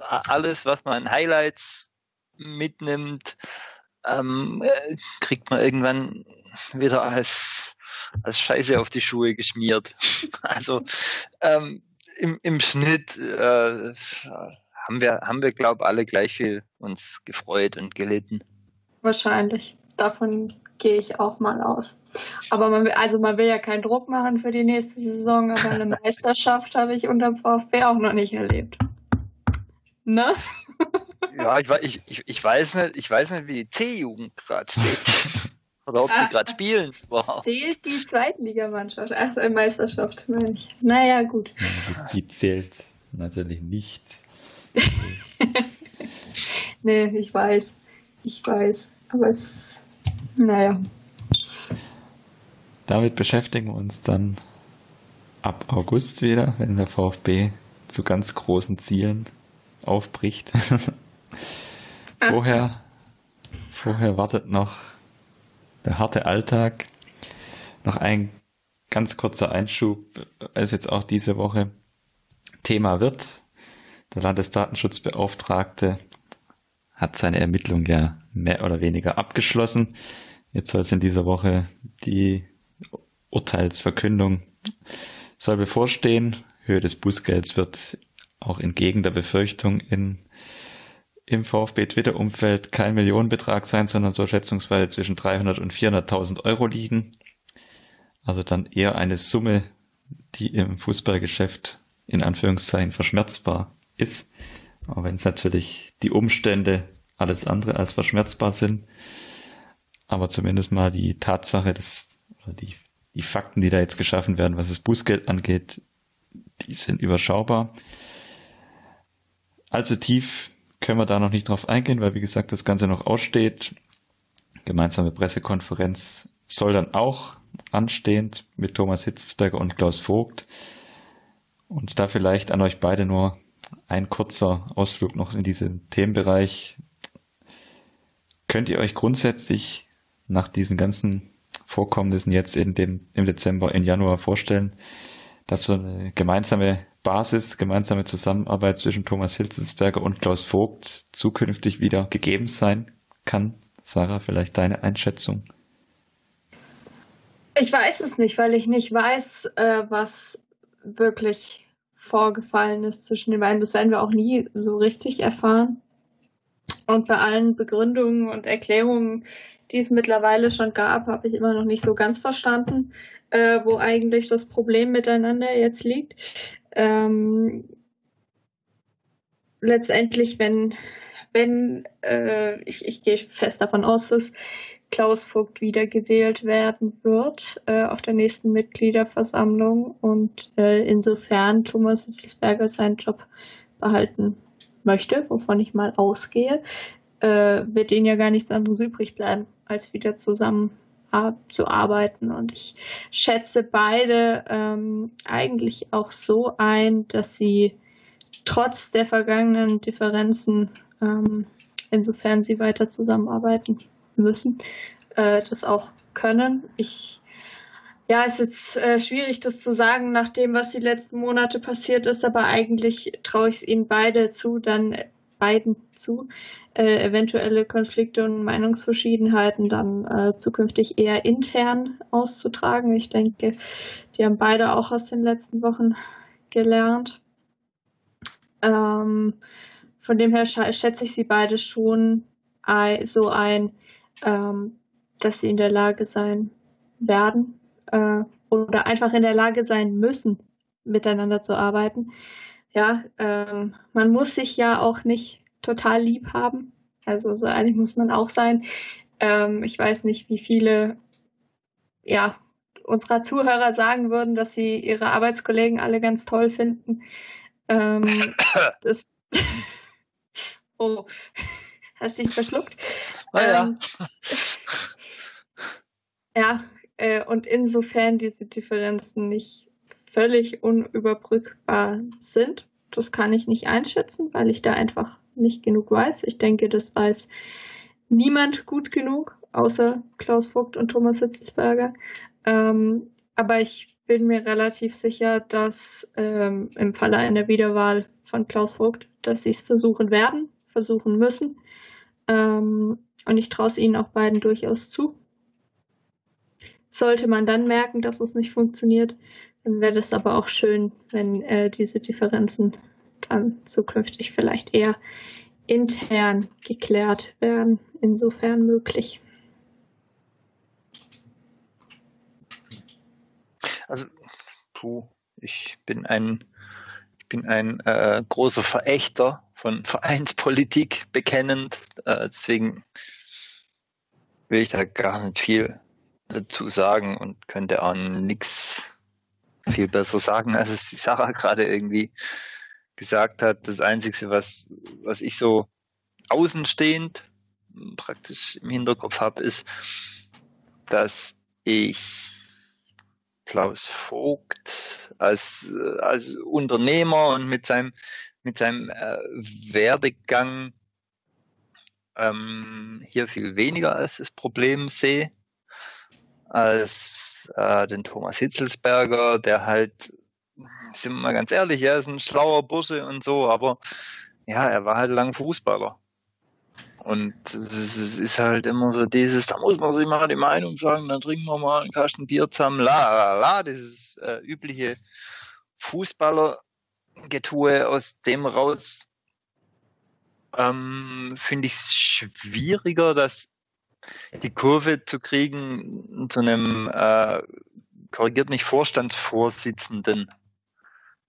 alles, was man an Highlights mitnimmt, ähm, äh, kriegt man irgendwann wieder als, als Scheiße auf die Schuhe geschmiert. also ähm, im, im Schnitt äh, haben wir, haben wir glaube alle gleich viel uns gefreut und gelitten. Wahrscheinlich. Davon gehe ich auch mal aus. Aber man will, also man will ja keinen Druck machen für die nächste Saison, aber eine Meisterschaft habe ich unter VfB auch noch nicht erlebt. Ne? Ja, ich, ich, ich, weiß nicht, ich weiß nicht, wie die C-Jugend gerade steht. Oder ob die gerade spielen. Wow. Zählt die Zweitligamannschaft, also eine Meisterschaft, meine ich. Naja, gut. Die, die zählt natürlich nicht. nee, ich weiß. Ich weiß. Aber es naja. Damit beschäftigen wir uns dann ab August wieder, wenn der VfB zu ganz großen Zielen aufbricht. vorher, vorher wartet noch der harte Alltag. Noch ein ganz kurzer Einschub, als jetzt auch diese Woche Thema wird. Der Landesdatenschutzbeauftragte hat seine Ermittlung ja mehr oder weniger abgeschlossen. Jetzt soll es in dieser Woche die Urteilsverkündung soll bevorstehen. Höhe des Bußgelds wird auch entgegen der Befürchtung in, im VfB Twitter-Umfeld kein Millionenbetrag sein, sondern so schätzungsweise zwischen 300 und 400.000 Euro liegen. Also dann eher eine Summe, die im Fußballgeschäft in Anführungszeichen verschmerzbar ist. Aber wenn es natürlich die Umstände alles andere als verschmerzbar sind. aber zumindest mal die Tatsache, dass, oder die, die Fakten, die da jetzt geschaffen werden, was das Bußgeld angeht, die sind überschaubar. Allzu tief können wir da noch nicht drauf eingehen, weil wie gesagt das Ganze noch aussteht. Gemeinsame Pressekonferenz soll dann auch anstehen mit Thomas Hitzberger und Klaus Vogt. Und da vielleicht an euch beide nur ein kurzer Ausflug noch in diesen Themenbereich. Könnt ihr euch grundsätzlich nach diesen ganzen Vorkommnissen jetzt in den, im Dezember, in Januar vorstellen, dass so eine gemeinsame Basis, gemeinsame Zusammenarbeit zwischen Thomas Hitzelsberger und Klaus Vogt zukünftig wieder gegeben sein kann? Sarah, vielleicht deine Einschätzung? Ich weiß es nicht, weil ich nicht weiß, äh, was wirklich vorgefallen ist zwischen den beiden. Das werden wir auch nie so richtig erfahren. Und bei allen Begründungen und Erklärungen, die es mittlerweile schon gab, habe ich immer noch nicht so ganz verstanden, äh, wo eigentlich das Problem miteinander jetzt liegt. Ähm, letztendlich, wenn, wenn äh, ich, ich gehe fest davon aus, dass Klaus Vogt wiedergewählt werden wird äh, auf der nächsten Mitgliederversammlung und äh, insofern Thomas Hitzelsberger seinen Job behalten möchte, wovon ich mal ausgehe, äh, wird ihnen ja gar nichts anderes übrig bleiben, als wieder zusammen zu arbeiten. Und ich schätze beide ähm, eigentlich auch so ein, dass sie trotz der vergangenen Differenzen, ähm, insofern sie weiter zusammenarbeiten müssen, äh, das auch können. Ich ja, ist jetzt äh, schwierig, das zu sagen, nach dem, was die letzten Monate passiert ist, aber eigentlich traue ich es ihnen beide zu, dann beiden zu, äh, eventuelle Konflikte und Meinungsverschiedenheiten dann äh, zukünftig eher intern auszutragen. Ich denke, die haben beide auch aus den letzten Wochen gelernt. Ähm, von dem her schätze ich sie beide schon so ein, ähm, dass sie in der Lage sein werden äh, oder einfach in der Lage sein müssen, miteinander zu arbeiten. Ja, ähm, man muss sich ja auch nicht total lieb haben. Also so ehrlich muss man auch sein. Ähm, ich weiß nicht, wie viele ja, unserer Zuhörer sagen würden, dass sie ihre Arbeitskollegen alle ganz toll finden. Ähm, das oh, hast dich verschluckt. Ah, ja. Ähm, ja, äh, und insofern diese Differenzen nicht völlig unüberbrückbar sind, das kann ich nicht einschätzen, weil ich da einfach nicht genug weiß. Ich denke, das weiß niemand gut genug, außer Klaus Vogt und Thomas Hitzelsberger. Ähm, aber ich bin mir relativ sicher, dass ähm, im Falle einer Wiederwahl von Klaus Vogt, dass sie es versuchen werden, versuchen müssen. Ähm, und ich traue es ihnen auch beiden durchaus zu. Sollte man dann merken, dass es nicht funktioniert, dann wäre das aber auch schön, wenn äh, diese Differenzen dann zukünftig vielleicht eher intern geklärt werden, insofern möglich. Also, puh, ich bin ein, ich bin ein äh, großer Verächter von Vereinspolitik bekennend, äh, deswegen will ich da gar nicht viel dazu sagen und könnte auch nichts viel besser sagen, als es die Sarah gerade irgendwie gesagt hat. Das Einzige, was, was ich so außenstehend praktisch im Hinterkopf habe, ist, dass ich Klaus Vogt als, als Unternehmer und mit seinem, mit seinem äh, Werdegang ähm, hier viel weniger als das Problem sehe als äh, den Thomas Hitzelsberger, der halt, sind wir mal ganz ehrlich, er ist ein schlauer Bursche und so, aber ja, er war halt lang Fußballer. Und es ist halt immer so dieses, da muss man sich mal die Meinung sagen, dann trinken wir mal einen Kasten Bier zusammen, la la la, dieses äh, übliche Fußballergetue aus dem raus. Ähm, finde ich es schwieriger, dass die Kurve zu kriegen zu einem, äh, korrigiert mich, Vorstandsvorsitzenden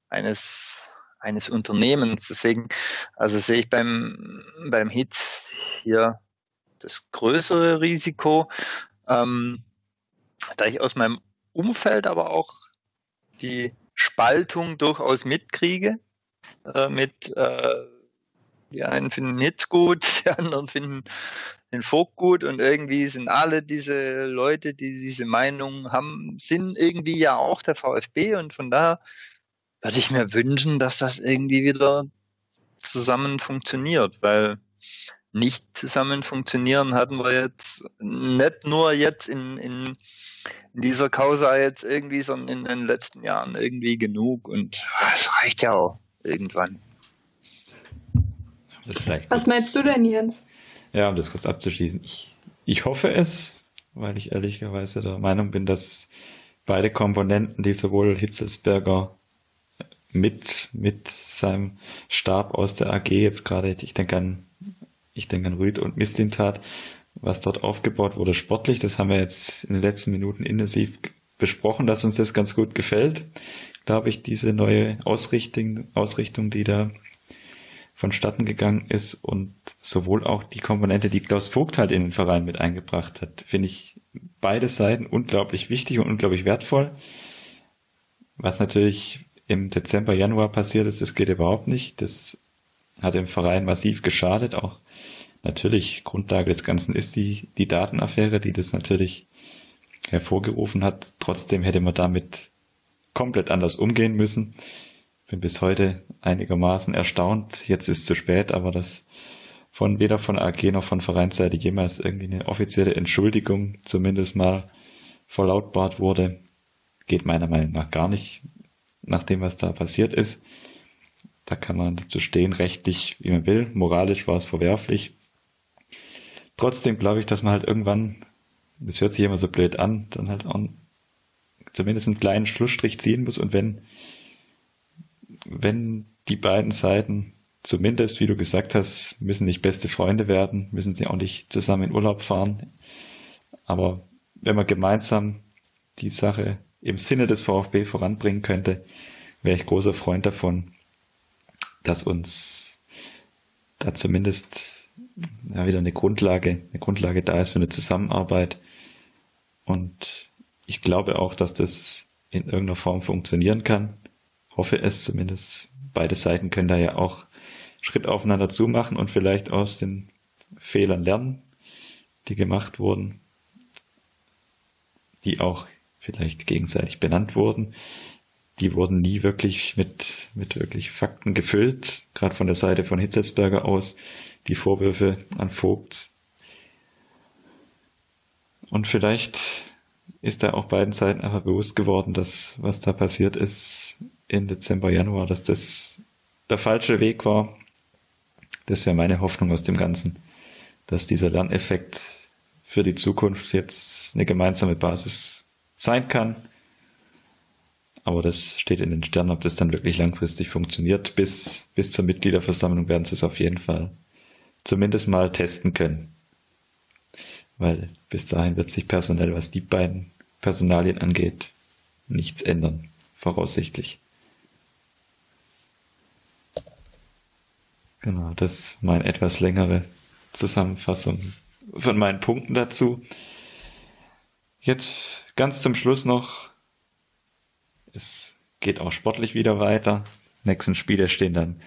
eines, eines Unternehmens. Deswegen, also sehe ich beim, beim Hitz hier das größere Risiko. Ähm, da ich aus meinem Umfeld aber auch die Spaltung durchaus mitkriege, äh, mit äh, die einen finden Hits gut, die anderen finden den Folk gut und irgendwie sind alle diese Leute, die diese Meinung haben, sind irgendwie ja auch der VfB und von daher würde ich mir wünschen, dass das irgendwie wieder zusammen funktioniert, weil nicht zusammen funktionieren hatten wir jetzt nicht nur jetzt in, in, in dieser Causa jetzt irgendwie, sondern in den letzten Jahren irgendwie genug und es reicht ja auch irgendwann. Was meinst du denn, Jens? Ja, um das kurz abzuschließen. Ich, ich hoffe es, weil ich ehrlicherweise der Meinung bin, dass beide Komponenten, die sowohl Hitzelsberger mit, mit seinem Stab aus der AG jetzt gerade, ich denke an, ich denke an Rüd und Mistintat, was dort aufgebaut wurde sportlich, das haben wir jetzt in den letzten Minuten intensiv besprochen, dass uns das ganz gut gefällt, glaube ich, diese neue Ausrichtung, Ausrichtung, die da vonstatten gegangen ist und sowohl auch die Komponente, die Klaus Vogt halt in den Verein mit eingebracht hat, finde ich beide Seiten unglaublich wichtig und unglaublich wertvoll. Was natürlich im Dezember, Januar passiert ist, das geht überhaupt nicht. Das hat dem Verein massiv geschadet. Auch natürlich Grundlage des Ganzen ist die, die Datenaffäre, die das natürlich hervorgerufen hat. Trotzdem hätte man damit komplett anders umgehen müssen bin bis heute einigermaßen erstaunt. Jetzt ist zu spät, aber dass von weder von AG noch von Vereinsseite jemals irgendwie eine offizielle Entschuldigung zumindest mal verlautbart wurde, geht meiner Meinung nach gar nicht nach dem, was da passiert ist. Da kann man zu stehen rechtlich, wie man will. Moralisch war es verwerflich. Trotzdem glaube ich, dass man halt irgendwann, das hört sich immer so blöd an, dann halt auch zumindest einen kleinen Schlussstrich ziehen muss und wenn wenn die beiden Seiten zumindest, wie du gesagt hast, müssen nicht beste Freunde werden, müssen sie auch nicht zusammen in Urlaub fahren. Aber wenn man gemeinsam die Sache im Sinne des VfB voranbringen könnte, wäre ich großer Freund davon, dass uns da zumindest ja, wieder eine Grundlage, eine Grundlage da ist für eine Zusammenarbeit. Und ich glaube auch, dass das in irgendeiner Form funktionieren kann hoffe es zumindest. Beide Seiten können da ja auch Schritt aufeinander zumachen und vielleicht aus den Fehlern lernen, die gemacht wurden, die auch vielleicht gegenseitig benannt wurden. Die wurden nie wirklich mit, mit wirklich Fakten gefüllt, gerade von der Seite von Hitzelsberger aus, die Vorwürfe an Vogt. Und vielleicht ist da auch beiden Seiten einfach bewusst geworden, dass was da passiert ist, in Dezember, Januar, dass das der falsche Weg war. Das wäre meine Hoffnung aus dem Ganzen, dass dieser Lerneffekt für die Zukunft jetzt eine gemeinsame Basis sein kann. Aber das steht in den Sternen, ob das dann wirklich langfristig funktioniert. Bis, bis zur Mitgliederversammlung werden sie es auf jeden Fall zumindest mal testen können. Weil bis dahin wird sich personell, was die beiden Personalien angeht, nichts ändern, voraussichtlich. Genau, das ist meine etwas längere Zusammenfassung von meinen Punkten dazu. Jetzt ganz zum Schluss noch. Es geht auch sportlich wieder weiter. Nächsten Spiele stehen dann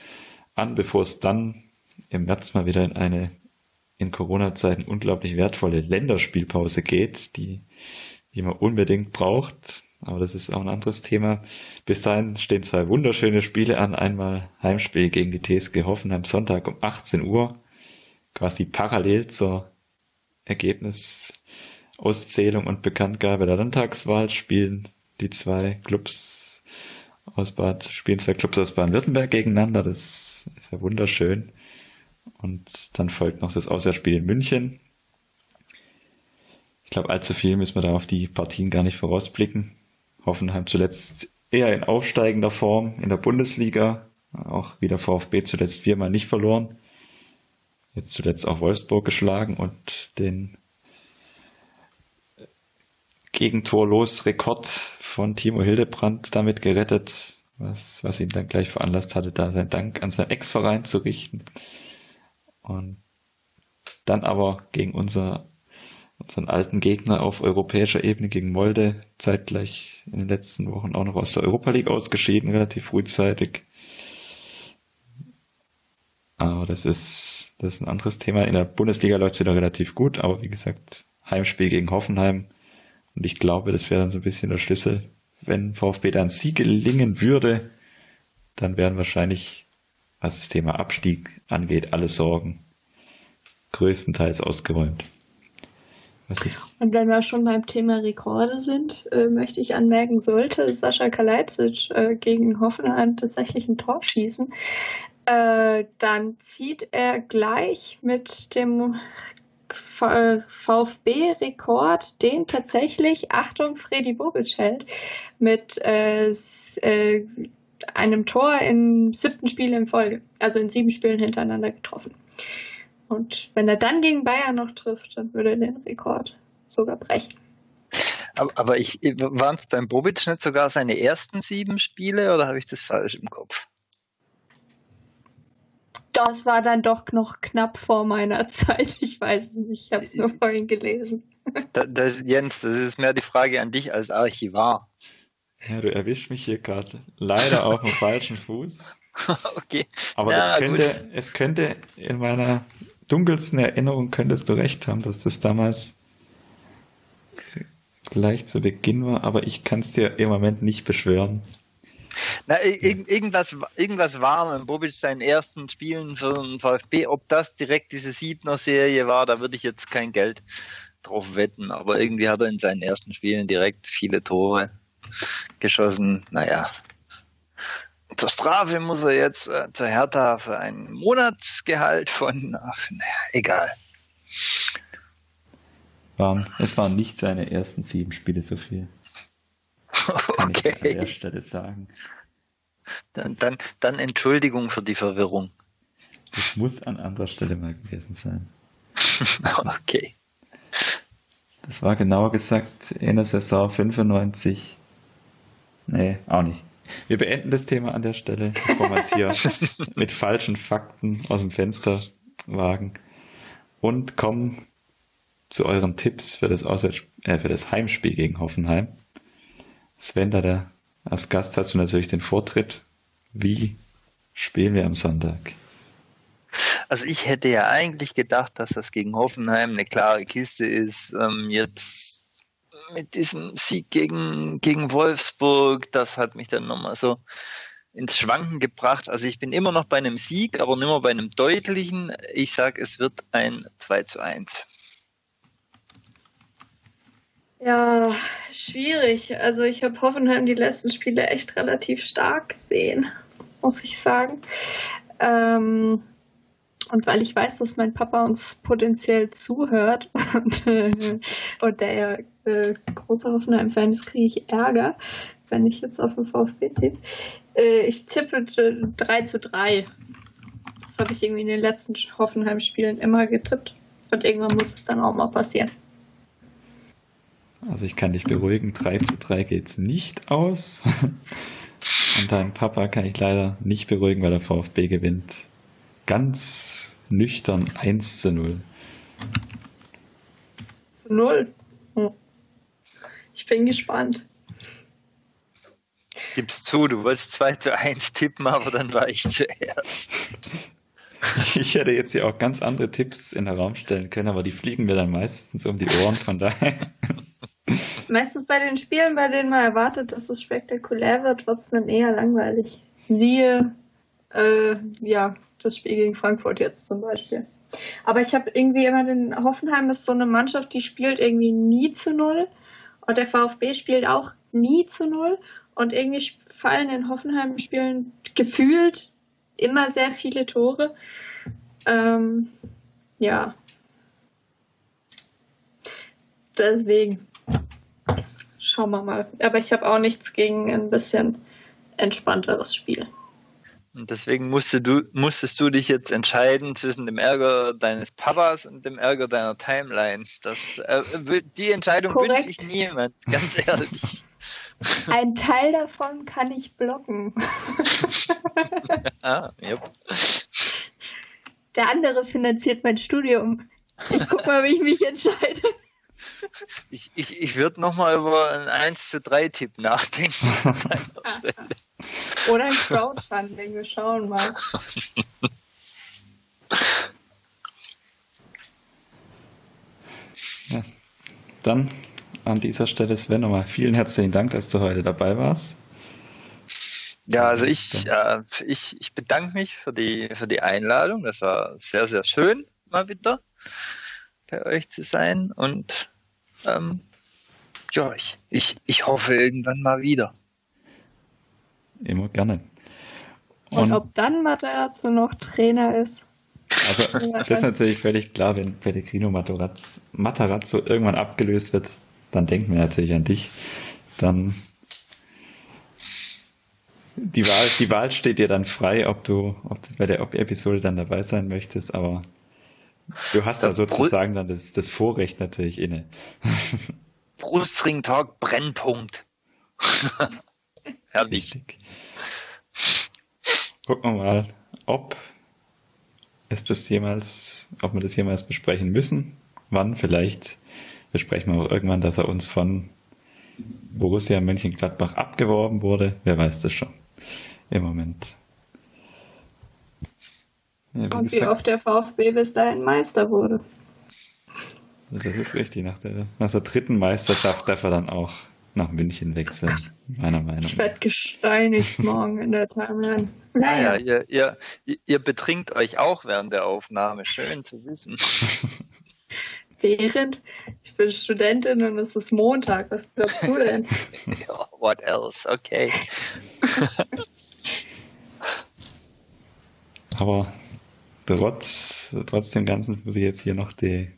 an, bevor es dann im März mal wieder in eine in Corona-Zeiten unglaublich wertvolle Länderspielpause geht, die, die man unbedingt braucht. Aber das ist auch ein anderes Thema. Bis dahin stehen zwei wunderschöne Spiele an. Einmal Heimspiel gegen die TSG Hoffenheim Sonntag um 18 Uhr. Quasi parallel zur Ergebnisauszählung und Bekanntgabe der Landtagswahl spielen die zwei Clubs aus Bad, spielen zwei Clubs aus Baden-Württemberg gegeneinander. Das ist ja wunderschön. Und dann folgt noch das Auswärtsspiel in München. Ich glaube, allzu viel müssen wir da auf die Partien gar nicht vorausblicken. Hoffenheim zuletzt eher in aufsteigender Form in der Bundesliga. Auch wieder VfB zuletzt viermal nicht verloren. Jetzt zuletzt auch Wolfsburg geschlagen und den gegentorlos Rekord von Timo Hildebrand damit gerettet, was, was ihn dann gleich veranlasst hatte, da sein Dank an seinen Ex-Verein zu richten. Und Dann aber gegen unser, unseren alten Gegner auf europäischer Ebene gegen Molde zeitgleich in den letzten Wochen auch noch aus der Europa League ausgeschieden, relativ frühzeitig. Aber das ist, das ist ein anderes Thema. In der Bundesliga läuft es wieder relativ gut, aber wie gesagt, Heimspiel gegen Hoffenheim. Und ich glaube, das wäre dann so ein bisschen der Schlüssel. Wenn VfB dann Sieg gelingen würde, dann wären wahrscheinlich, was das Thema Abstieg angeht, alle Sorgen größtenteils ausgeräumt. Und wenn wir schon beim Thema Rekorde sind, äh, möchte ich anmerken, sollte Sascha Kalajdzic äh, gegen Hoffenheim tatsächlich ein Tor schießen, äh, dann zieht er gleich mit dem VfB-Rekord, den tatsächlich, Achtung, Freddy Bobic hält, mit äh, äh, einem Tor im siebten Spiel in Folge, also in sieben Spielen hintereinander getroffen. Und wenn er dann gegen Bayern noch trifft, dann würde er den Rekord sogar brechen. Aber, aber ich, waren es beim Bobic nicht sogar seine ersten sieben Spiele oder habe ich das falsch im Kopf? Das war dann doch noch knapp vor meiner Zeit. Ich weiß es nicht, ich habe es nur vorhin gelesen. Da, das, Jens, das ist mehr die Frage an dich als Archivar. Ja, du erwischst mich hier gerade leider auf dem falschen Fuß. okay. Aber ja, das könnte, es könnte in meiner dunkelsten Erinnerung könntest du recht haben, dass das damals gleich zu Beginn war, aber ich kann es dir im Moment nicht beschwören. Na, irgendwas, irgendwas war mit Bobic seinen ersten Spielen für den VfB. Ob das direkt diese Siebner-Serie war, da würde ich jetzt kein Geld drauf wetten. Aber irgendwie hat er in seinen ersten Spielen direkt viele Tore geschossen. Naja, zur Strafe muss er jetzt äh, zur Hertha für ein Monatsgehalt von, ach, naja, egal. Waren, es waren nicht seine ersten sieben Spiele so viel. Kann okay. ich an der Stelle sagen. Dann, dann, dann Entschuldigung für die Verwirrung. Das muss an anderer Stelle mal gewesen sein. okay. Das war genauer gesagt in der Saison 95. Nee, auch nicht. Wir beenden das Thema an der Stelle, bevor wir es hier mit falschen Fakten aus dem Fenster wagen. Und kommen zu euren Tipps für das, Auswärts äh, für das Heimspiel gegen Hoffenheim. Sven, da der, als Gast hast du natürlich den Vortritt. Wie spielen wir am Sonntag? Also ich hätte ja eigentlich gedacht, dass das gegen Hoffenheim eine klare Kiste ist. Ähm, jetzt mit diesem Sieg gegen, gegen Wolfsburg, das hat mich dann nochmal so ins Schwanken gebracht. Also ich bin immer noch bei einem Sieg, aber nicht mehr bei einem deutlichen. Ich sage, es wird ein 2 zu 1. Ja, schwierig. Also ich habe Hoffenheim die letzten Spiele echt relativ stark gesehen, muss ich sagen. Ähm, und weil ich weiß, dass mein Papa uns potenziell zuhört und, äh, und der ja äh, großer Hoffenheim-Fan ist, kriege ich Ärger, wenn ich jetzt auf den VfB tippe. Äh, ich tippe 3 zu 3. Das habe ich irgendwie in den letzten Hoffenheim-Spielen immer getippt. Und irgendwann muss es dann auch mal passieren. Also ich kann dich beruhigen, 3 zu 3 geht's nicht aus. Und deinen Papa kann ich leider nicht beruhigen, weil der VfB gewinnt. Ganz nüchtern 1 zu 0. Zu 0? Hm. Ich bin gespannt. Gib's zu, du wolltest 2 zu 1 tippen, aber dann war ich zuerst. Ich hätte jetzt hier auch ganz andere Tipps in den Raum stellen können, aber die fliegen mir dann meistens um die Ohren, von daher. Meistens bei den Spielen, bei denen man erwartet, dass es spektakulär wird, wird es dann eher langweilig. Siehe, äh, ja, das Spiel gegen Frankfurt jetzt zum Beispiel. Aber ich habe irgendwie immer den Hoffenheim ist so eine Mannschaft, die spielt irgendwie nie zu null. Und der VfB spielt auch nie zu null. Und irgendwie fallen in Hoffenheim-Spielen gefühlt immer sehr viele Tore. Ähm, ja. Deswegen. Schauen wir mal. Aber ich habe auch nichts gegen ein bisschen entspannteres Spiel. Und deswegen musstest du, musstest du dich jetzt entscheiden zwischen dem Ärger deines Papas und dem Ärger deiner Timeline. Das, äh, die Entscheidung Korrekt. wünsche ich niemand, ganz ehrlich. Ein Teil davon kann ich blocken. ah, yep. Der andere finanziert mein Studium. Ich guck mal, wie ich mich entscheide. Ich, ich, ich würde nochmal über einen 1 zu 3 Tipp nachdenken. Oder ein Crowdfunding, wir schauen mal. Ja. Dann an dieser Stelle, Sven, nochmal vielen herzlichen Dank, dass du heute dabei warst. Ja, also ich, äh, ich, ich bedanke mich für die, für die Einladung. Das war sehr, sehr schön, mal wieder bei euch zu sein. Und ähm, ja, ich, ich, ich hoffe irgendwann mal wieder. Immer gerne. Und, Und ob dann Materazzo noch Trainer ist. Also das ist natürlich völlig klar, wenn Pellegrino Matarazzo, Matarazzo irgendwann abgelöst wird, dann denken wir natürlich an dich. Dann die Wahl, die Wahl steht dir dann frei, ob du, ob du bei der Episode dann dabei sein möchtest, aber du hast da sozusagen dann das, das Vorrecht natürlich inne. Brustring Talk Brennpunkt. Herrlich. Richtig. Gucken wir mal, ob ist das jemals, ob wir das jemals besprechen müssen. Wann? Vielleicht besprechen wir auch irgendwann, dass er uns von Borussia Mönchengladbach abgeworben wurde. Wer weiß das schon im Moment. Ja, wie Und wie oft der VfB bis dahin Meister wurde. Das ist richtig. Nach der, nach der dritten Meisterschaft darf er dann auch nach München wechseln, meiner Meinung nach. Ich werde gesteinigt morgen in der Timeline. Naja, ihr, ihr, ihr betrinkt euch auch während der Aufnahme. Schön zu wissen. Während? Ich bin Studentin und es ist Montag. Was glaubst du denn? What else? Okay. Aber trotz, trotz dem Ganzen muss ich jetzt hier noch die,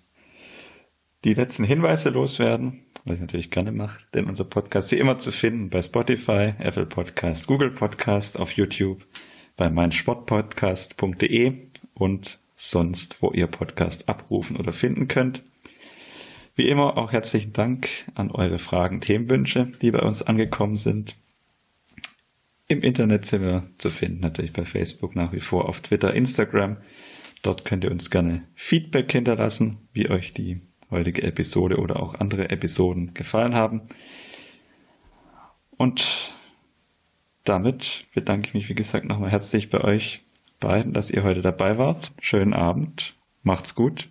die letzten Hinweise loswerden, was ich natürlich gerne mache, denn unser Podcast wie immer zu finden bei Spotify, Apple Podcast, Google Podcast, auf YouTube, bei meinsportpodcast.de und sonst, wo ihr Podcast abrufen oder finden könnt. Wie immer auch herzlichen Dank an eure Fragen, Themenwünsche, die bei uns angekommen sind. Im Internet sind wir zu finden, natürlich bei Facebook nach wie vor, auf Twitter, Instagram. Dort könnt ihr uns gerne Feedback hinterlassen, wie euch die heutige Episode oder auch andere Episoden gefallen haben. Und damit bedanke ich mich, wie gesagt, nochmal herzlich bei euch beiden, dass ihr heute dabei wart. Schönen Abend, macht's gut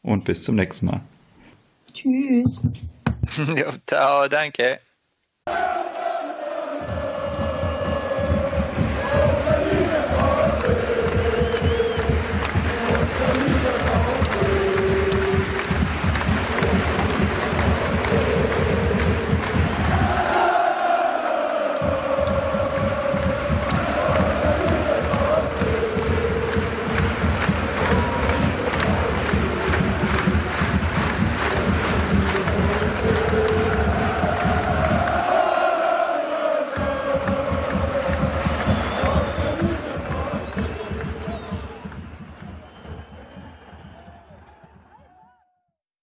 und bis zum nächsten Mal. Tschüss. ja, ciao, danke.